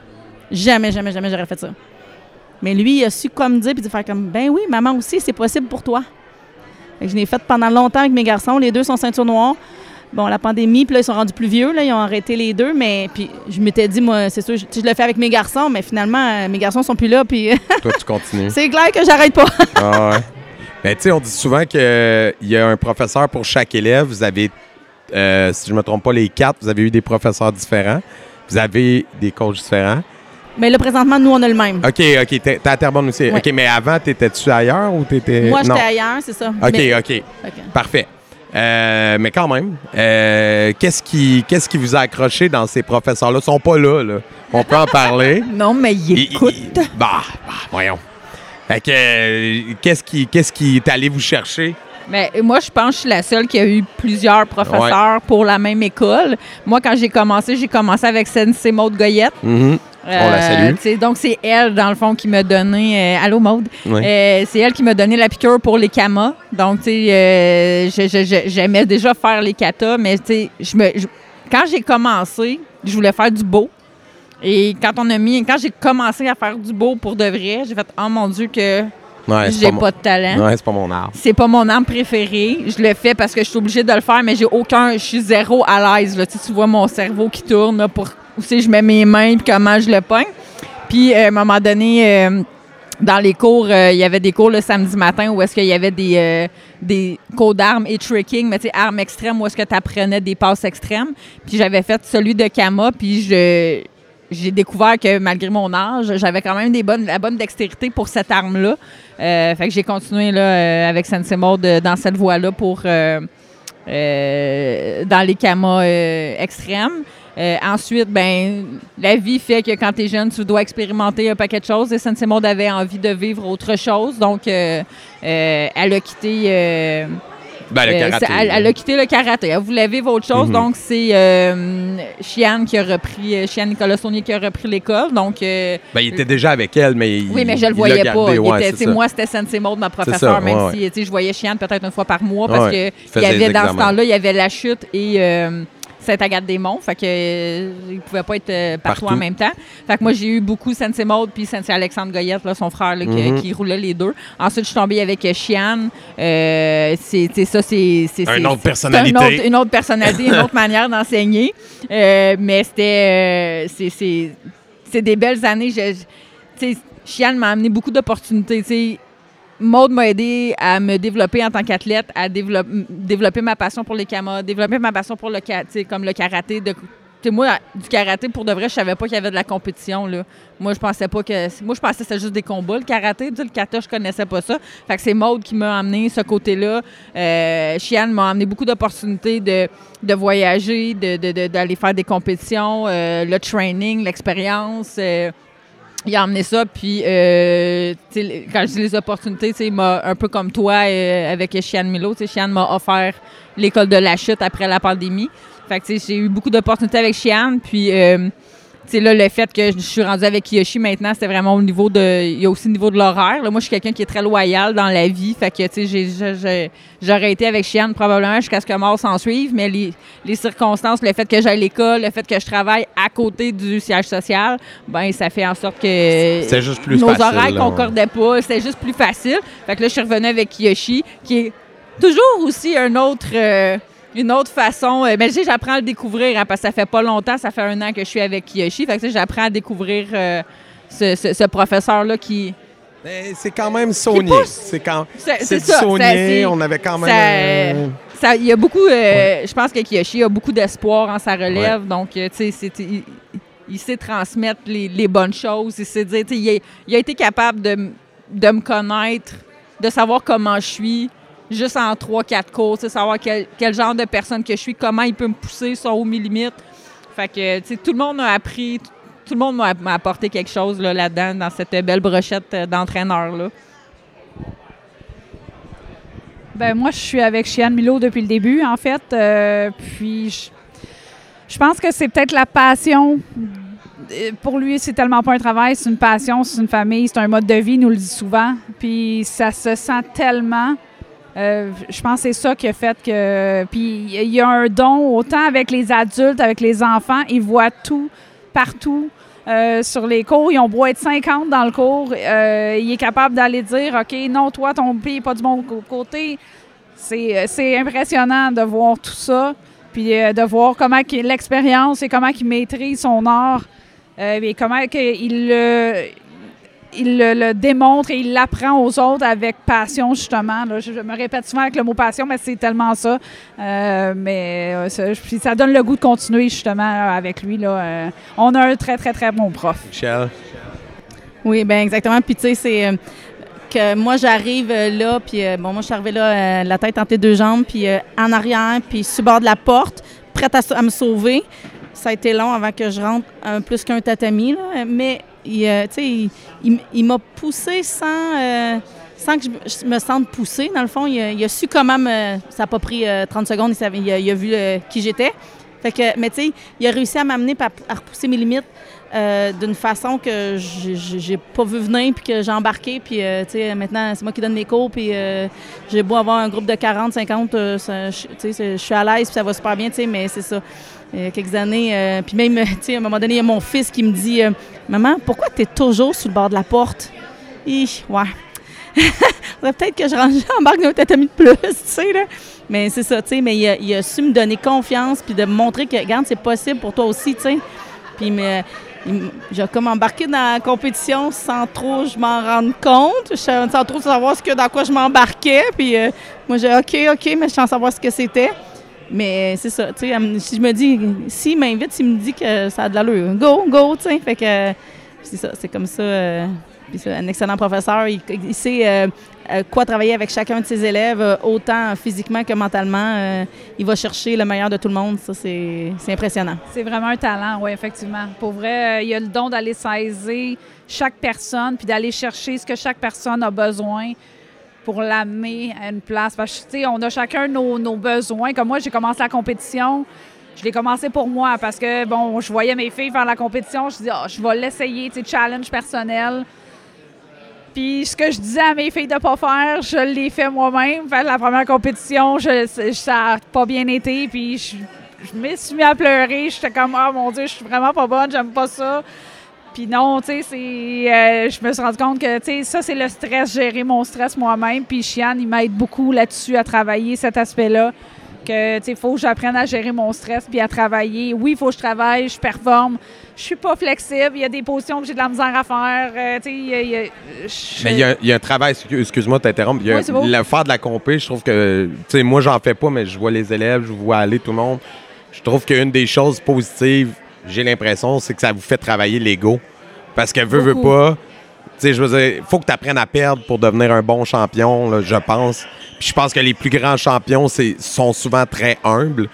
Speaker 4: Jamais, jamais, jamais j'aurais fait ça. Mais lui, il a su quoi me dire, puis de faire comme, ben oui, maman aussi, c'est possible pour toi. Fait je l'ai fait pendant longtemps avec mes garçons. Les deux sont ceinture noire. Bon, la pandémie, puis là, ils sont rendus plus vieux, là, ils ont arrêté les deux, mais puis je m'étais dit, moi, c'est sûr, je, je le fais avec mes garçons, mais finalement, euh, mes garçons sont plus là, puis [LAUGHS]
Speaker 1: Toi, tu continues.
Speaker 4: c'est clair que j'arrête pas. [LAUGHS]
Speaker 1: Ah ouais. Mais tu sais, on dit souvent qu'il y a un professeur pour chaque élève. Vous avez, euh, si je ne me trompe pas, les quatre, vous avez eu des professeurs différents. Vous avez des coachs différents.
Speaker 4: mais là, présentement, nous, on a le même.
Speaker 1: OK, OK. T'es à Terrebonne aussi. OK, mais avant, t'étais-tu ailleurs ou t'étais...
Speaker 4: Moi, j'étais ailleurs, c'est ça.
Speaker 1: OK,
Speaker 4: Mais-
Speaker 1: OK. Parfait. Euh, mais quand même, euh, qu'est-ce qui, qu'est-ce qui vous a accroché dans ces professeurs-là? Ils sont pas là, là. On peut en parler. [LAUGHS]
Speaker 3: Non, mais il
Speaker 1: Il-
Speaker 3: écoute.
Speaker 1: il- bah, bah, voyons. Fait que, euh, qu'est-ce qui, qu'est-ce qui est allé vous chercher?
Speaker 3: Mais moi, je pense que je suis la seule qui a eu plusieurs professeurs pour la même école. Moi, quand j'ai commencé, j'ai commencé avec Sensei Maude Goyette.
Speaker 1: Mhm. On la salue.
Speaker 3: tu sais, donc, c'est elle, dans le fond, qui m'a donné. euh, allô, Maude?
Speaker 1: Oui.
Speaker 3: Euh, c'est elle qui m'a donné la piqûre pour les kamas. Donc, tu sais, euh, j'aimais déjà faire les katas, mais tu sais, quand j'ai commencé, je voulais faire du beau. Et quand on a mis, quand j'ai commencé à faire du beau pour de vrai, j'ai fait, oh mon Dieu, que
Speaker 1: Ouais,
Speaker 3: j'ai pas de talent.
Speaker 1: Ouais, c'est pas mon art.
Speaker 3: C'est pas mon arme préférée. Je le fais parce que je suis obligée de le faire, mais j'ai aucun. Je suis zéro à l'aise. tu vois mon cerveau qui tourne là, pour où c'est je mets mes mains puis comment je le pogne. Puis euh, à un moment donné, euh, dans les cours, euh, il y avait des cours le samedi matin où est-ce qu'il y avait des, euh, des cours d'armes et tricking, mais tu sais, armes extrêmes où est-ce que tu apprenais des passes extrêmes. Puis j'avais fait celui de Kama, puis j'ai découvert que malgré mon âge, j'avais quand même des bonnes, la bonne dextérité pour cette arme-là. Fait que j'ai continué là, avec Sensei Mode dans cette voie-là pour dans les kamas extrêmes. Euh, ensuite, ben, la vie fait que quand tu es jeune, tu dois expérimenter un paquet de choses. Et Sensei Mode avait envie de vivre autre chose. Donc, euh, euh, elle a quitté.
Speaker 1: Ben, le karaté.
Speaker 3: elle, elle a quitté le karaté. Elle voulait vivre autre chose.
Speaker 1: Mhm.
Speaker 3: Donc, c'est Chiane qui a repris, Chiane Nicolas Saunier qui a repris l'école. Donc,
Speaker 1: Ben, il était déjà avec elle, mais il,
Speaker 3: oui, mais je le voyais pas.
Speaker 1: gardé, ouais,
Speaker 3: était- moi, c'était Sensei Mode, ma
Speaker 1: ça,
Speaker 3: professeure, même
Speaker 1: ouais,
Speaker 3: si tu sais, je voyais Chiane peut-être une fois par mois parce
Speaker 1: Ouais,
Speaker 3: que
Speaker 1: faisait
Speaker 3: il y avait dans ce temps-là, il y avait la chute et euh, Sainte-Agathe-des-Monts. Fait que euh, il pouvait pas être euh, partout,
Speaker 1: Partout.
Speaker 3: en même temps. Fait que moi, j'ai eu beaucoup Sensei Mode puis Sensei Alexandre Goyette, là, son frère, là, qui, qui roulait les deux. Ensuite, je suis tombée avec euh, Chiane. Euh, c'est c'est ça, c'est... c'est-
Speaker 1: Une
Speaker 3: c'est-
Speaker 1: autre
Speaker 3: c'est
Speaker 1: personnalité.
Speaker 3: un autre- une autre personnalité, une autre manière d'enseigner. Euh, mais c'était... euh, c'est- c'est c'est des belles années. Je, Chiane m'a amené beaucoup d'opportunités. Maude m'a aidé à me développer en tant qu'athlète, à dévelop- m- développer ma passion pour les kamas, développer ma passion pour le, comme le karaté. Moi, du karaté, pour de vrai, je savais pas qu'il y avait de la compétition. Là. Moi, je pensais pas que. Moi, je pensais que c'était juste des combats, le karaté. Le kata, je connaissais pas ça. Fait que c'est Maude qui m'a amené ce côté-là. Euh, m'a amené beaucoup d'opportunités de, voyager, de- de- d'aller faire des compétitions, euh, le training, l'expérience. euh, il a emmené ça, puis euh, quand je dis les opportunités, il m'a un peu comme toi euh, avec Chiane Milo. Chiane m'a offert l'école de la chute après la pandémie. Fait que j'ai eu beaucoup d'opportunités avec Chiane, puis euh, sais, là, le fait que je suis rendue avec Kiyoshi maintenant, c'était vraiment au niveau de. Il y a aussi le niveau de l'horaire. là. Moi, je suis quelqu'un qui est très loyal dans la vie. Fait que, tu sais, j'aurais été avec Chiane probablement jusqu'à ce que mort s'en suive, mais les, les circonstances, le fait que j'aille à l'école, le fait que je travaille à côté du siège social, ben ça fait en sorte que
Speaker 1: juste plus
Speaker 3: nos
Speaker 1: facile,
Speaker 3: horaires
Speaker 1: là,
Speaker 3: concordaient pas. C'était juste plus facile. Fait que là, je suis revenue avec Kiyoshi, qui est toujours aussi un autre, euh, une autre façon. euh, mais tu sais, j'apprends à le découvrir, hein, parce que ça fait pas longtemps, ça fait un an que je suis avec Kiyoshi. Fait que tu sais, j'apprends à découvrir euh, ce, ce- ce professeur-là qui.
Speaker 1: C'est quand même Saunier. C'est quand
Speaker 3: C'est
Speaker 1: Saunier. On avait quand même.
Speaker 3: ça- il y a beaucoup. euh, Je pense que Kiyoshi a beaucoup d'espoir en sa relève. Donc, tu sais, c'est- il, sait transmettre les, les bonnes choses. Il sait dire, tu sais, il, a- il a été capable de, de me connaître, de savoir comment je suis, juste en 3-4 cours, savoir quel, quel genre de personne que je suis, comment il peut me pousser, sont où mes limites. Fait que, tu sais, tout le monde a appris, tout, le monde m'a apporté quelque chose là, là-dedans, dans cette belle brochette euh, d'entraîneur-là.
Speaker 2: Ben moi, je suis avec Chiane Milo depuis le début, en fait. Euh, puis, je, je pense que c'est peut-être la passion. Euh, Pour lui, c'est tellement pas un travail, c'est une passion, c'est une famille, c'est un mode de vie, nous le dit souvent. Puis, ça se sent tellement. Euh, je pense que c'est ça qui a fait que. Puis, il y a un don, autant avec les adultes, avec les enfants, ils voient tout, partout. Euh, sur les cours, ils ont beau être 50 dans le cours, euh, il est capable d'aller dire OK, non, toi, ton pied n'est pas du bon côté. C'est euh, c'est impressionnant de voir tout ça, puis de voir comment l'expérience et comment il maîtrise son art, et comment il le, il le, le démontre et il l'apprend aux autres avec passion, justement. là. Je, je me répète souvent avec le mot passion, mais c'est tellement ça. Euh, mais euh, ça, puis ça donne le goût de continuer, justement, là, avec lui. Là. Euh, on a un très, très, très bon prof.
Speaker 1: Michel?
Speaker 4: Oui, ben exactement. Puis tu sais, c'est que moi, j'arrive là, puis bon, moi, je suis arrivée là, la tête entre les deux jambes, puis euh, en arrière, puis sur le bord de la porte, prête à, à me sauver. Ça a été long avant que je rentre un plus qu'un tatami, là, mais il, euh, il, il- il m'a poussé sans, euh, sans que je, me- sente poussée. Dans le fond, il, a- su comment me. Ça n'a pas pris euh, 30 secondes, il, a, a vu euh, qui j'étais. Fait que, mais il a réussi à m'amener à repousser mes limites euh, d'une façon que j'ai- pas vu venir, puis que j'ai embarqué. Puis, euh, maintenant, c'est moi qui donne les cours, puis euh, j'ai beau avoir un groupe de 40, 50, euh, ça, je- suis à l'aise, puis ça va super bien, mais c'est ça. Il y a quelques années, euh, puis même, [LAUGHS] à un moment donné, il y a mon fils qui me dit euh, Maman, pourquoi tu es toujours sur le bord de la porte? Hi, ouais. [LAUGHS] Peut-être que je range- j'embarque dans un tatami de plus, [LAUGHS] tu sais, là. Mais c'est ça, tu sais, mais il a, su me donner confiance puis de me montrer que, regarde, c'est possible pour toi aussi, tu sais. Puis me- j'ai comme embarqué dans la compétition sans trop je m'en rendre compte, je- sans trop savoir ce que, dans quoi je m'embarquais. Puis euh, moi, j'ai OK, OK, mais sans savoir ce que c'était. Mais c'est ça, tu sais, si je me dis, s'il m'invite, s'il me dit que ça a de l'allure, go, go, tu sais. Fait que c'est ça, c'est comme ça. euh, puis c'est un excellent professeur. Il, sait euh, euh, quoi travailler avec chacun de ses élèves, euh, autant physiquement que mentalement. Euh, il va chercher le meilleur de tout le monde. Ça, c'est impressionnant.
Speaker 2: C'est vraiment un talent, oui, effectivement. Pour vrai, euh, il a le don d'aller saisir chaque personne puis d'aller chercher ce que chaque personne a besoin pour l'amener à une place. Parce que, on a chacun nos, nos besoins. Comme moi, j'ai commencé la compétition. Je l'ai commencé pour moi parce que, bon, je voyais mes filles faire la compétition. Je dis, ah, je vais l'essayer, tu sais, challenge personnel. Puis ce que je disais à mes filles de ne pas faire, je l'ai fait moi-même. Fait la première compétition, ça n'a pas bien été. Puis je, je me suis mis à pleurer. J'étais comme, ah mon Dieu, je suis vraiment pas bonne, j'aime pas ça. Puis non, tu sais, c'est. euh, je me suis rendu compte que, tu sais, ça, c'est le stress, gérer mon stress moi-même. Puis Chian, il m'aide beaucoup là-dessus à travailler cet aspect-là. Que, tu sais, il faut que j'apprenne à gérer mon stress puis à travailler. Oui, il faut que je travaille, je performe. Je suis pas flexible. Il y a des positions que j'ai de la misère à faire. Euh, tu sais, il y a- je-
Speaker 1: Mais il y, a- il y a un travail, excuse- excuse-moi de t'interrompre, il y a
Speaker 2: Oui,
Speaker 1: le faire de la compé, je trouve que, tu sais, moi j'en fais pas, mais je vois les élèves, je vois aller tout le monde. Je trouve qu'une des choses positives, j'ai l'impression, c'est que ça vous fait travailler l'ego. Parce que veut, veut pas, tu sais, je veux dire, faut que tu apprennes à perdre pour devenir un bon champion, là, je pense. Puis je pense que les plus grands champions c'est, sont souvent très humbles,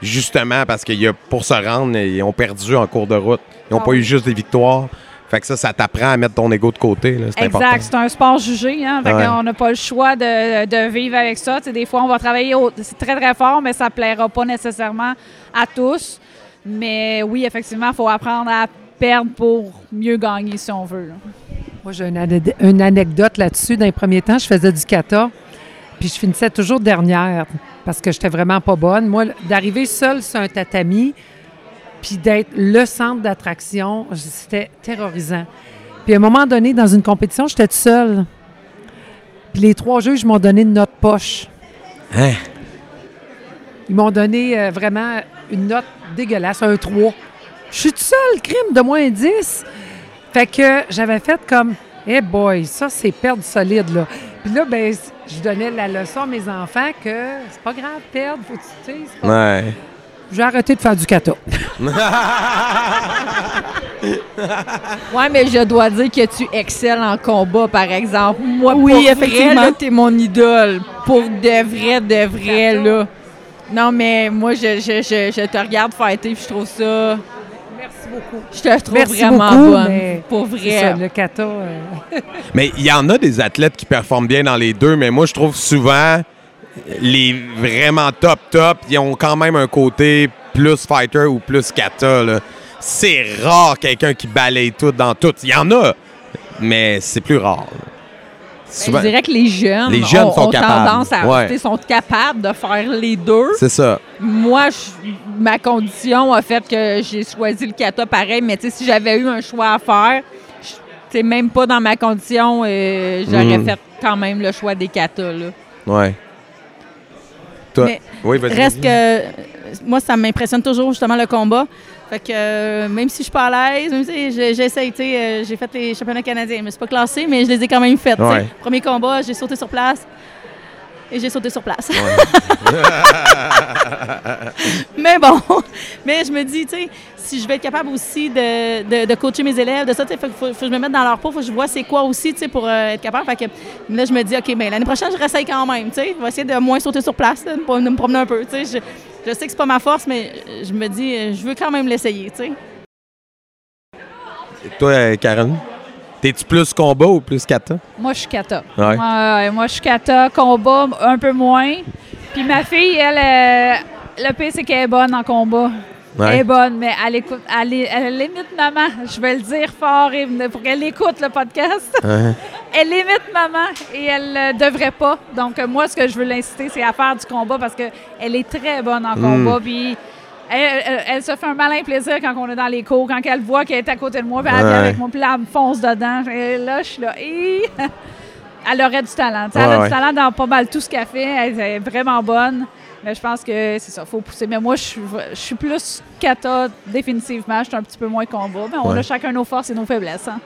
Speaker 1: justement parce qu'il y a, pour se rendre, ils ont perdu en cours de route. Ils n'ont
Speaker 2: Ah
Speaker 1: pas eu juste des victoires. Fait que ça, ça t'apprend à mettre ton ego de côté. C'est.
Speaker 2: Exact, c'est un sport jugé. Hein? Fait
Speaker 1: Ouais.
Speaker 2: qu'on n'a pas le choix de, de vivre avec ça. Des fois, on va travailler au- très, très fort, mais ça ne plaira pas nécessairement à tous. Mais oui, effectivement, il faut apprendre à perdre pour mieux gagner, si on veut.
Speaker 5: Moi, j'ai une, ane- une anecdote là-dessus. Dans les premiers temps, je faisais du kata, puis je finissais toujours dernière parce que j'étais vraiment pas bonne. Moi, d'arriver seule sur un tatami, puis d'être le centre d'attraction, c'était terrorisant. Puis à un moment donné, dans une compétition, j'étais toute seule. Puis les trois juges m'ont donné une note poche.
Speaker 1: Hein?
Speaker 5: Ils m'ont donné euh, vraiment une note dégueulasse, un 3. Je suis toute seule, crime de moins 10. Fait que j'avais fait comme, hey boy, ça c'est perdre solide, là. Puis là, ben, je donnais la leçon à mes enfants que c'est pas grave perdre, faut que tu tu sais,
Speaker 1: Ouais.
Speaker 5: J'ai arrêté de faire du kata. [LAUGHS]
Speaker 3: Ouais, mais je dois dire que tu excelles en combat, par exemple. Moi,
Speaker 4: Oui,
Speaker 3: pour
Speaker 4: effectivement.
Speaker 3: là, t'es mon idole. Pour de vrai, de vrai, là. Non, mais moi, je, je, je, je te regarde fighter, puis je trouve ça...
Speaker 5: Merci beaucoup.
Speaker 3: Je te trouve
Speaker 5: Merci
Speaker 3: vraiment
Speaker 5: beaucoup,
Speaker 3: bonne.
Speaker 5: mais
Speaker 3: Pour
Speaker 5: ça,
Speaker 3: vrai.
Speaker 5: le kata. euh,
Speaker 1: Mais il y en a des athlètes qui performent bien dans les deux, mais moi, je trouve souvent les vraiment top, top, ils ont quand même un côté plus fighter ou plus kata. là. C'est rare quelqu'un qui balaye tout dans tout. Il y en a, mais c'est plus rare. là.
Speaker 3: Ben,
Speaker 1: Souvent-
Speaker 3: je dirais que les jeunes,
Speaker 1: Les jeunes
Speaker 3: ont,
Speaker 1: sont
Speaker 3: ont tendance à
Speaker 1: Ouais.
Speaker 3: sont capables de faire les deux.
Speaker 1: C'est ça.
Speaker 3: Moi, je- ma condition a fait que j'ai choisi le kata pareil, mais si j'avais eu un choix à faire, je- même pas dans ma condition, euh, j'aurais
Speaker 1: Mhm.
Speaker 3: fait quand même le choix des katas. Là.
Speaker 1: Ouais. Toi.
Speaker 4: Mais
Speaker 1: oui, vas-y.
Speaker 4: Reste que moi, ça m'impressionne toujours justement le combat. Fait que euh, même si je suis pas à l'aise, même si j'ai- j'essaie, tu sais, euh, j'ai fait les championnats canadiens, je me suis pas classée, mais je les ai quand même faits.
Speaker 1: Ouais.
Speaker 4: Premier combat, j'ai sauté sur place. Et j'ai sauté sur place. [LAUGHS] mais bon, Mais je me dis, tu sais, si je vais être capable aussi de, de, de coacher mes élèves, de ça, tu sais, faut, que je me mette dans leur peau, faut que je vois c'est quoi aussi, tu sais, pour euh, être capable. Fait que là, je me dis, OK, mais l'année prochaine, je réessaye quand même, tu sais. Je vais essayer de moins sauter sur place, là, de me promener un peu, tu sais. Je, sais que c'est pas ma force, mais je me dis, je veux quand même l'essayer, tu sais.
Speaker 1: Et toi, euh, Karen, t'es-tu plus combat ou plus kata?
Speaker 2: Moi, je suis kata.
Speaker 1: Ouais.
Speaker 2: Moi, je suis kata, combat un peu moins. Puis ma fille, elle, euh, le pire, c'est qu'elle est bonne en combat.
Speaker 1: Ouais.
Speaker 2: Elle est bonne, mais elle écoute, elle, est- elle limite maman. Je vais le dire fort et pour qu'elle écoute le podcast.
Speaker 1: Ouais. [LAUGHS]
Speaker 2: elle limite maman et elle ne devrait pas. Donc, euh, moi, ce que je veux l'inciter, c'est à faire du combat parce qu'elle est très bonne en combat. Puis, elle, elle- elle se fait un malin plaisir quand on est dans les cours, quand elle voit qu'elle est à côté de moi, puis elle
Speaker 1: Ouais.
Speaker 2: vient avec moi, puis là, elle me fonce dedans. Et là, je suis là. [LAUGHS] Elle aurait du talent. Elle a
Speaker 1: ouais.
Speaker 2: du talent dans pas mal tout ce qu'elle fait. Elle est vraiment bonne. Mais je pense que c'est ça, faut pousser. Mais moi, je suis, je suis plus kata, définitivement. Je suis un petit peu moins combat. Mais on a chacun nos forces et nos faiblesses. hein.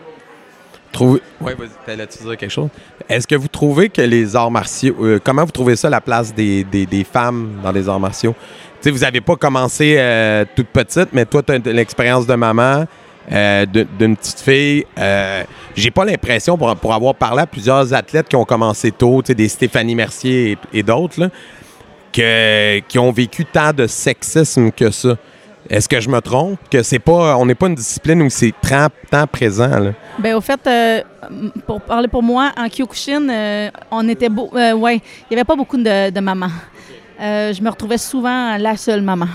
Speaker 1: Oui, vas-y, t'allais-tu dire quelque chose? Est-ce que vous trouvez que les arts martiaux... euh, comment vous trouvez ça, la place des, des- femmes dans les arts martiaux? Tu sais, vous n'avez pas commencé euh, toute petite, mais toi, tu as l'expérience de maman, euh, d'une petite fille. J'ai pas l'impression, pour, pour avoir parlé à plusieurs athlètes qui ont commencé tôt, tu des Stéphanie Mercier et, d'autres, qui ont vécu tant de sexisme que ça. Est-ce que je me trompe? Que c'est pas, on n'est pas une discipline où c'est tant, présent. Là?
Speaker 4: Ben au fait, euh, pour parler pour moi, en Kyokushin, euh, on était beau. euh, ouais, il n'y avait pas beaucoup de, de mamans. Je me retrouvais souvent la seule maman.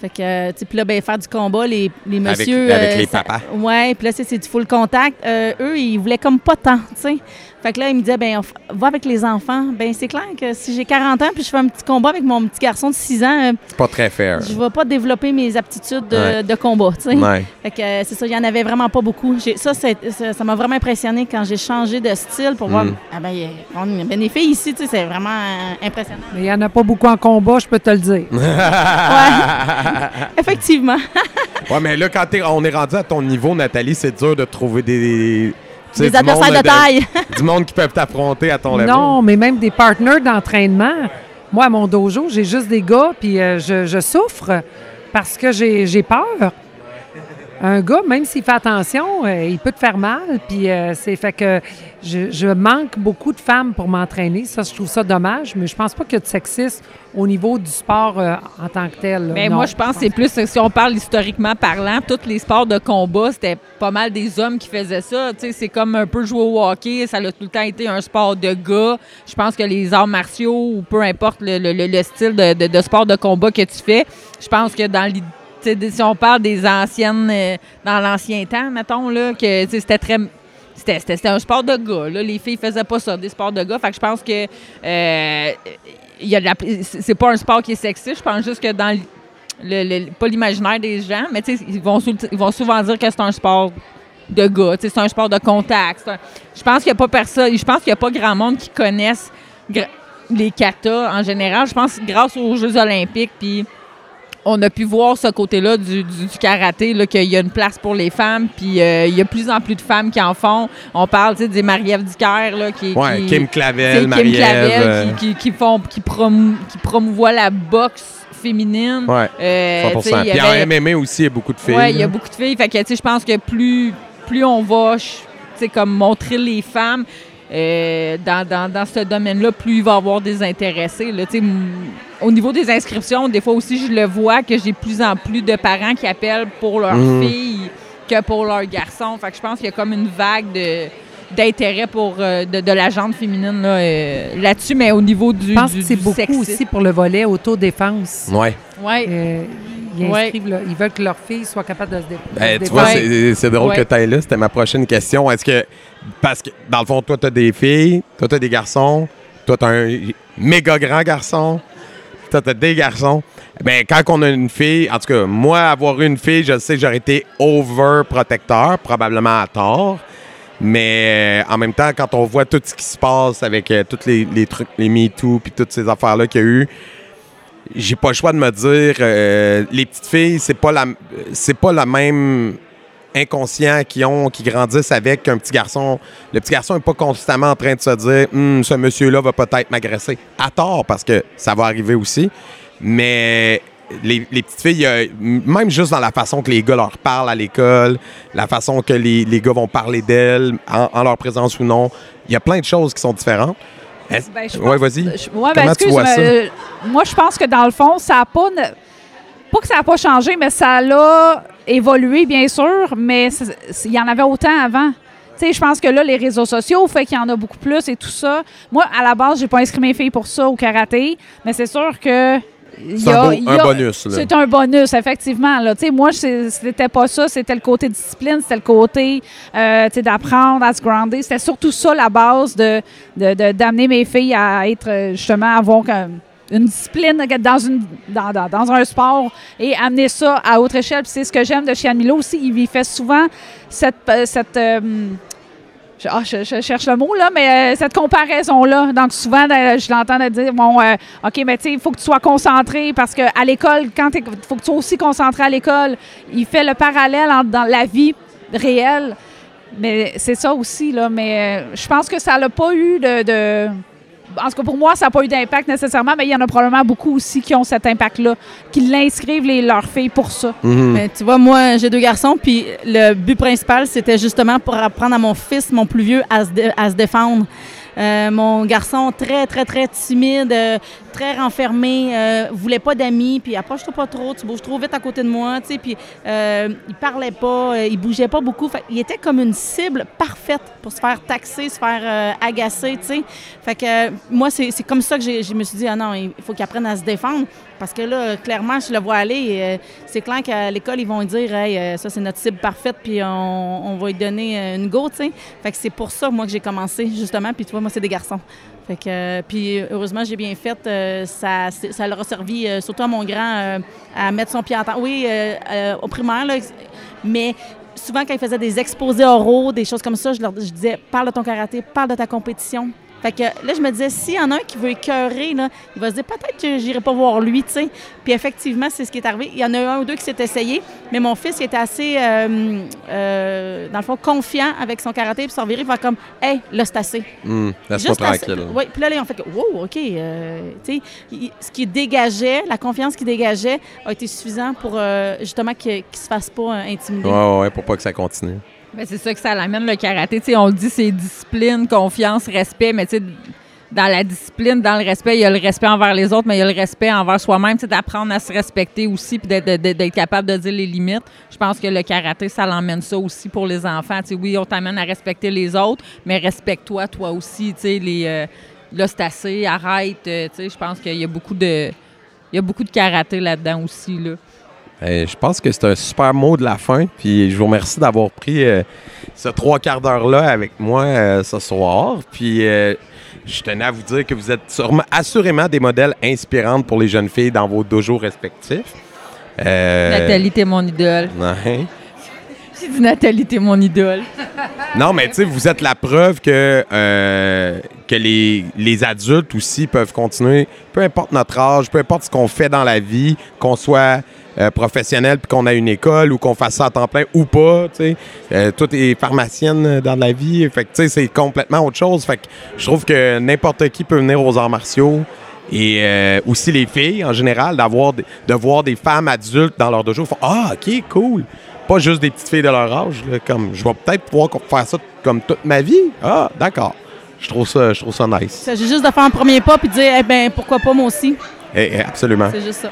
Speaker 4: Fait que, tu là, ben, faire du combat, les, messieurs.
Speaker 1: avec les
Speaker 4: ça-
Speaker 1: papas.
Speaker 4: Ouais, puis là, c'est c'est du full contact. Eux, ils voulaient comme pas tant, tu sais. Fait que là, ils me disaient, ben, va avec les enfants. Ben, c'est clair que si j'ai 40 ans puis je fais un petit combat avec mon petit garçon de 6 ans, euh,
Speaker 1: C'est pas très fair.
Speaker 4: je vais pas développer mes aptitudes de,
Speaker 1: Ouais.
Speaker 4: de combat, tu sais.
Speaker 1: Ouais.
Speaker 4: Fait que euh, c'est ça, il y en avait vraiment pas beaucoup. J'ai- Ça, c'est- ça ça m'a vraiment impressionné quand j'ai changé de style pour voir.
Speaker 1: Mm.
Speaker 4: Ah ben, il y a- on- ben, les filles ici, tu sais, c'est vraiment euh, impressionnant.
Speaker 5: Mais il n'y en a pas beaucoup en combat, je peux te le dire. [LAUGHS] [LAUGHS]
Speaker 4: Effectivement. [LAUGHS]
Speaker 1: Ouais, mais là, quand t'es- on est rendu à ton niveau, Nathalie, c'est dur de trouver des.
Speaker 4: Des adversaires
Speaker 1: monde
Speaker 4: de taille.
Speaker 1: du monde qui peuvent t'affronter à ton level.
Speaker 5: Non, mais même des partenaires d'entraînement. Moi, à mon dojo, j'ai juste des gars, puis euh, je, je souffre parce que j'ai j'ai peur. Un gars, même s'il fait attention, euh, il peut te faire mal. Puis euh, c'est fait que je, je manque beaucoup de femmes pour m'entraîner. Ça, je trouve ça dommage, mais je pense pas qu'il y a de sexisme au niveau du sport euh, en tant que tel.
Speaker 3: Mais
Speaker 5: Non.
Speaker 3: moi, je pense que c'est plus, si on parle historiquement parlant, tous les sports de combat, c'était pas mal des hommes qui faisaient ça. Tu sais, c'est comme un peu jouer au hockey, ça a tout le temps été un sport de gars. Je pense que les arts martiaux, ou peu importe le, le- le- le style de, de- de sport de combat que tu fais, je pense que dans l'idée si on parle des anciennes, euh, dans l'ancien temps, mettons, là, que c'était très. C'était, un sport de gars. Là. Les filles faisaient pas ça, des sports de gars. Fait que je pense que euh, y a de la- c'est pas un sport qui est sexiste. Je pense juste que dans le, pas l'imaginaire des gens, mais ils vont, ils vont souvent dire que c'est un sport de gars, c'est un sport de contact. Je pense qu'il n'y a pas personne, je pense qu'il y a pas grand monde qui connaissent gra- les katas en général. Je pense grâce aux Jeux olympiques, puis on a pu voir ce côté-là du, du- du karaté, qu'il y a une place pour les femmes, puis euh, il y a de plus en plus de femmes qui en font. On parle, des Marie-Ève Dicker, là, qui...
Speaker 1: Ouais,
Speaker 3: qui-
Speaker 1: Kim Clavel,
Speaker 3: Kim
Speaker 1: Marie-Ève.
Speaker 3: Clavel
Speaker 1: euh,
Speaker 3: qui, qui, qui font, qui, promou- qui promouvoient la boxe féminine.
Speaker 1: Ouais,
Speaker 3: Euh,
Speaker 1: 100%.
Speaker 3: tu sais, il y
Speaker 1: Puis
Speaker 3: avait-
Speaker 1: en MMA aussi, il y a beaucoup de filles.
Speaker 3: Ouais, il y a beaucoup de filles. Fait que, tu sais, je pense que plus, plus on va, ch- tu sais, comme montrer les femmes euh, dans, dans, dans ce domaine-là, plus il va y avoir des intéressés. Là, Tu sais, m- au niveau des inscriptions, des fois aussi, je le vois que j'ai de plus en plus de parents qui appellent pour leurs
Speaker 1: Mhm.
Speaker 3: filles que pour leurs garçons. Fait que je pense qu'il y a comme une vague de d'intérêt pour euh, de, de la gente féminine là, euh, là-dessus, mais au niveau du,
Speaker 5: Je pense
Speaker 3: du,
Speaker 5: que c'est beaucoup
Speaker 3: sexisme.
Speaker 5: aussi pour le volet autodéfense.
Speaker 1: Ouais.
Speaker 3: Ouais.
Speaker 5: Ils
Speaker 3: Ouais.
Speaker 5: inscrivent, là, ils veulent que leur fille soit capable de se, dé- de
Speaker 1: Ben, tu vois,
Speaker 5: défendre.
Speaker 1: c'est drôle
Speaker 3: Ouais.
Speaker 1: que tu ailles là. C'était ma prochaine question. Est-ce que. Parce que, dans le fond, toi, tu as des filles, toi, tu as des garçons, toi, tu as un méga grand garçon, toi, tu as des garçons. Ben, quand on a une fille, en tout cas, moi, avoir eu une fille, je sais que j'aurais été overprotecteur, probablement à tort. Mais euh, en même temps, quand on voit tout ce qui se passe avec euh, tous les, les trucs, les MeToo, puis toutes ces affaires-là qu'il y a eu, j'ai pas le choix de me dire euh, les petites filles c'est pas la c'est pas la même inconscient qui ont qui grandissent avec qu'un petit garçon. Le petit garçon est pas constamment en train de se dire Hum, ce monsieur là va peut-être m'agresser à tort parce que ça va arriver aussi. Mais les, les petites filles, même juste dans la façon que les gars leur parlent à l'école, la façon que les, les gars vont parler d'elles, en leur présence ou non, il y a plein de choses qui sont différentes.
Speaker 2: Ben, pense-
Speaker 1: vas-y.
Speaker 2: ouais, ben, excuse, euh, moi, je pense que dans le fond, ça n'a pas. ne- Pas que ça n'a pas changé, mais ça l'a évolué, bien sûr, mais il y en avait autant avant. Tu sais, je pense que là, les réseaux sociaux fait qu'il y en a beaucoup plus et tout ça. Moi, à la base, j'ai pas inscrit mes filles pour ça au karaté, mais c'est sûr que.
Speaker 1: C'est un, bonus. là.
Speaker 2: c'est un bonus, effectivement. Là. Tu sais, Moi, c'était pas ça. C'était le côté discipline, c'était le côté euh, d'apprendre à se grounder. C'était surtout ça la base de de- de- d'amener mes filles à être euh, justement avoir comme une discipline dans, une, dans, dans- dans un sport et amener ça à autre échelle. C'est ce que j'aime de Chian Milo aussi. Il fait souvent cette. euh, cette euh, je, ah, je- je cherche le mot, là, mais euh, cette comparaison-là. Donc, souvent, euh, je l'entends dire bon, euh, OK, mais tu sais, il faut que tu sois concentré parce qu'à l'école, quand il faut que tu sois aussi concentré à l'école, il fait le parallèle dans la vie réelle. Mais c'est ça aussi, là. Mais je pense que ça n'a pas eu de- en tout cas, pour moi, ça n'a pas eu d'impact nécessairement, mais il y en a probablement beaucoup aussi qui ont cet impact-là, qui l'inscrivent les, leurs filles pour ça.
Speaker 1: Mhm.
Speaker 4: Ben, tu vois, moi, j'ai deux garçons, puis le but principal, c'était justement pour apprendre à mon fils, mon plus vieux, à se, dé- à se défendre. Euh, mon garçon, très, très, très timide, euh, très renfermé, euh, voulait pas d'amis, puis approche-toi pas trop, tu bouges trop vite à côté de moi, tu sais, puis il parlait pas, il bougeait pas beaucoup. Fait, il était comme une cible parfaite pour se faire taxer, se faire agacer, tu sais. Fait que moi, c'est comme ça que je me suis dit, ah non, il faut qu'il apprenne à se défendre. Parce que là, clairement, je le vois aller. euh, c'est clair qu'à l'école, ils vont dire, hey, euh, ça, c'est notre cible parfaite, puis on, va lui donner euh, une go, tu sais. Fait que c'est pour ça, moi, que j'ai commencé, justement. Puis tu vois, moi, c'est des garçons. Fait que, puis heureusement, j'ai bien fait. ça, ça leur a servi, surtout à mon grand, à mettre son pied en temps. Oui, au primaire, là, mais souvent, quand ils faisaient des exposés oraux, des choses comme ça, je leur je disais, parle de ton karaté, parle de ta compétition. Fait que là, je me disais, s'il y en a un qui veut écœurer, là, il va se dire peut-être que j'irai pas voir lui, tu sais. Puis effectivement, c'est ce qui est arrivé. Il y en a un ou deux qui s'est essayé, mais mon fils il était assez, euh, euh, dans le fond, confiant avec son karaté, puis s'en virer, il va comme, hey, là, c'est assez.
Speaker 1: Laisse-moi
Speaker 4: Juste assez-
Speaker 1: tranquille.
Speaker 4: Oui, puis là, là, ils ont fait que, wow, OK. euh, tu sais, il- ce qui dégageait, la confiance qu'il dégageait a été suffisant pour euh, justement qu'il ne se fasse pas intimider.
Speaker 1: Ouais, ouais, pour pas que ça continue.
Speaker 3: Ben, c'est ça que ça l'amène le karaté. On le dit, c'est discipline, confiance, respect, mais dans la discipline, dans le respect, il y a le respect envers les autres, mais il y a le respect envers soi-même, d'apprendre à se respecter aussi, puis d'être, capable de dire les limites. Je pense que le karaté, ça l'emmène ça aussi pour les enfants. Oui, on t'amène à respecter les autres, mais respecte-toi, toi aussi. Les, euh, c'est assez, arrête. euh, je pense qu'il y a beaucoup de, il y a beaucoup de karaté là-dedans aussi, là.
Speaker 1: Euh, je pense que c'est un super mot de la fin. Puis je vous remercie d'avoir pris euh, ce trois quarts d'heure-là avec moi euh, ce soir. Puis euh, je tenais à vous dire que vous êtes sûrement- assurément des modèles inspirants pour les jeunes filles dans vos dojos respectifs.
Speaker 3: Nathalie, t'es mon idole.
Speaker 1: ouais.
Speaker 3: J'ai dit Nathalie, t'es mon idole.
Speaker 1: Non, mais tu sais, vous êtes la preuve que, que les, les adultes aussi peuvent continuer, peu importe notre âge, peu importe ce qu'on fait dans la vie, qu'on soit euh, professionnel puis qu'on a une école ou qu'on fasse ça à temps plein ou pas, tu sais. Euh, toi, t'es pharmacienne euh, dans la vie, fait tu sais, c'est complètement autre chose. Fait que je trouve que n'importe qui peut venir aux arts martiaux. Et euh, aussi les filles, en général, d'avoir de voir des femmes adultes dans leur dojo. Font, ah, OK, cool. Pas juste des petites filles de leur âge. comme, je vais peut-être pouvoir faire ça comme toute ma vie. Ah, d'accord. Je trouve ça, je trouve ça nice.
Speaker 4: Il s'agit juste de faire un premier pas puis de dire, eh ben pourquoi pas moi aussi?
Speaker 1: Eh, eh, absolument.
Speaker 4: C'est juste ça.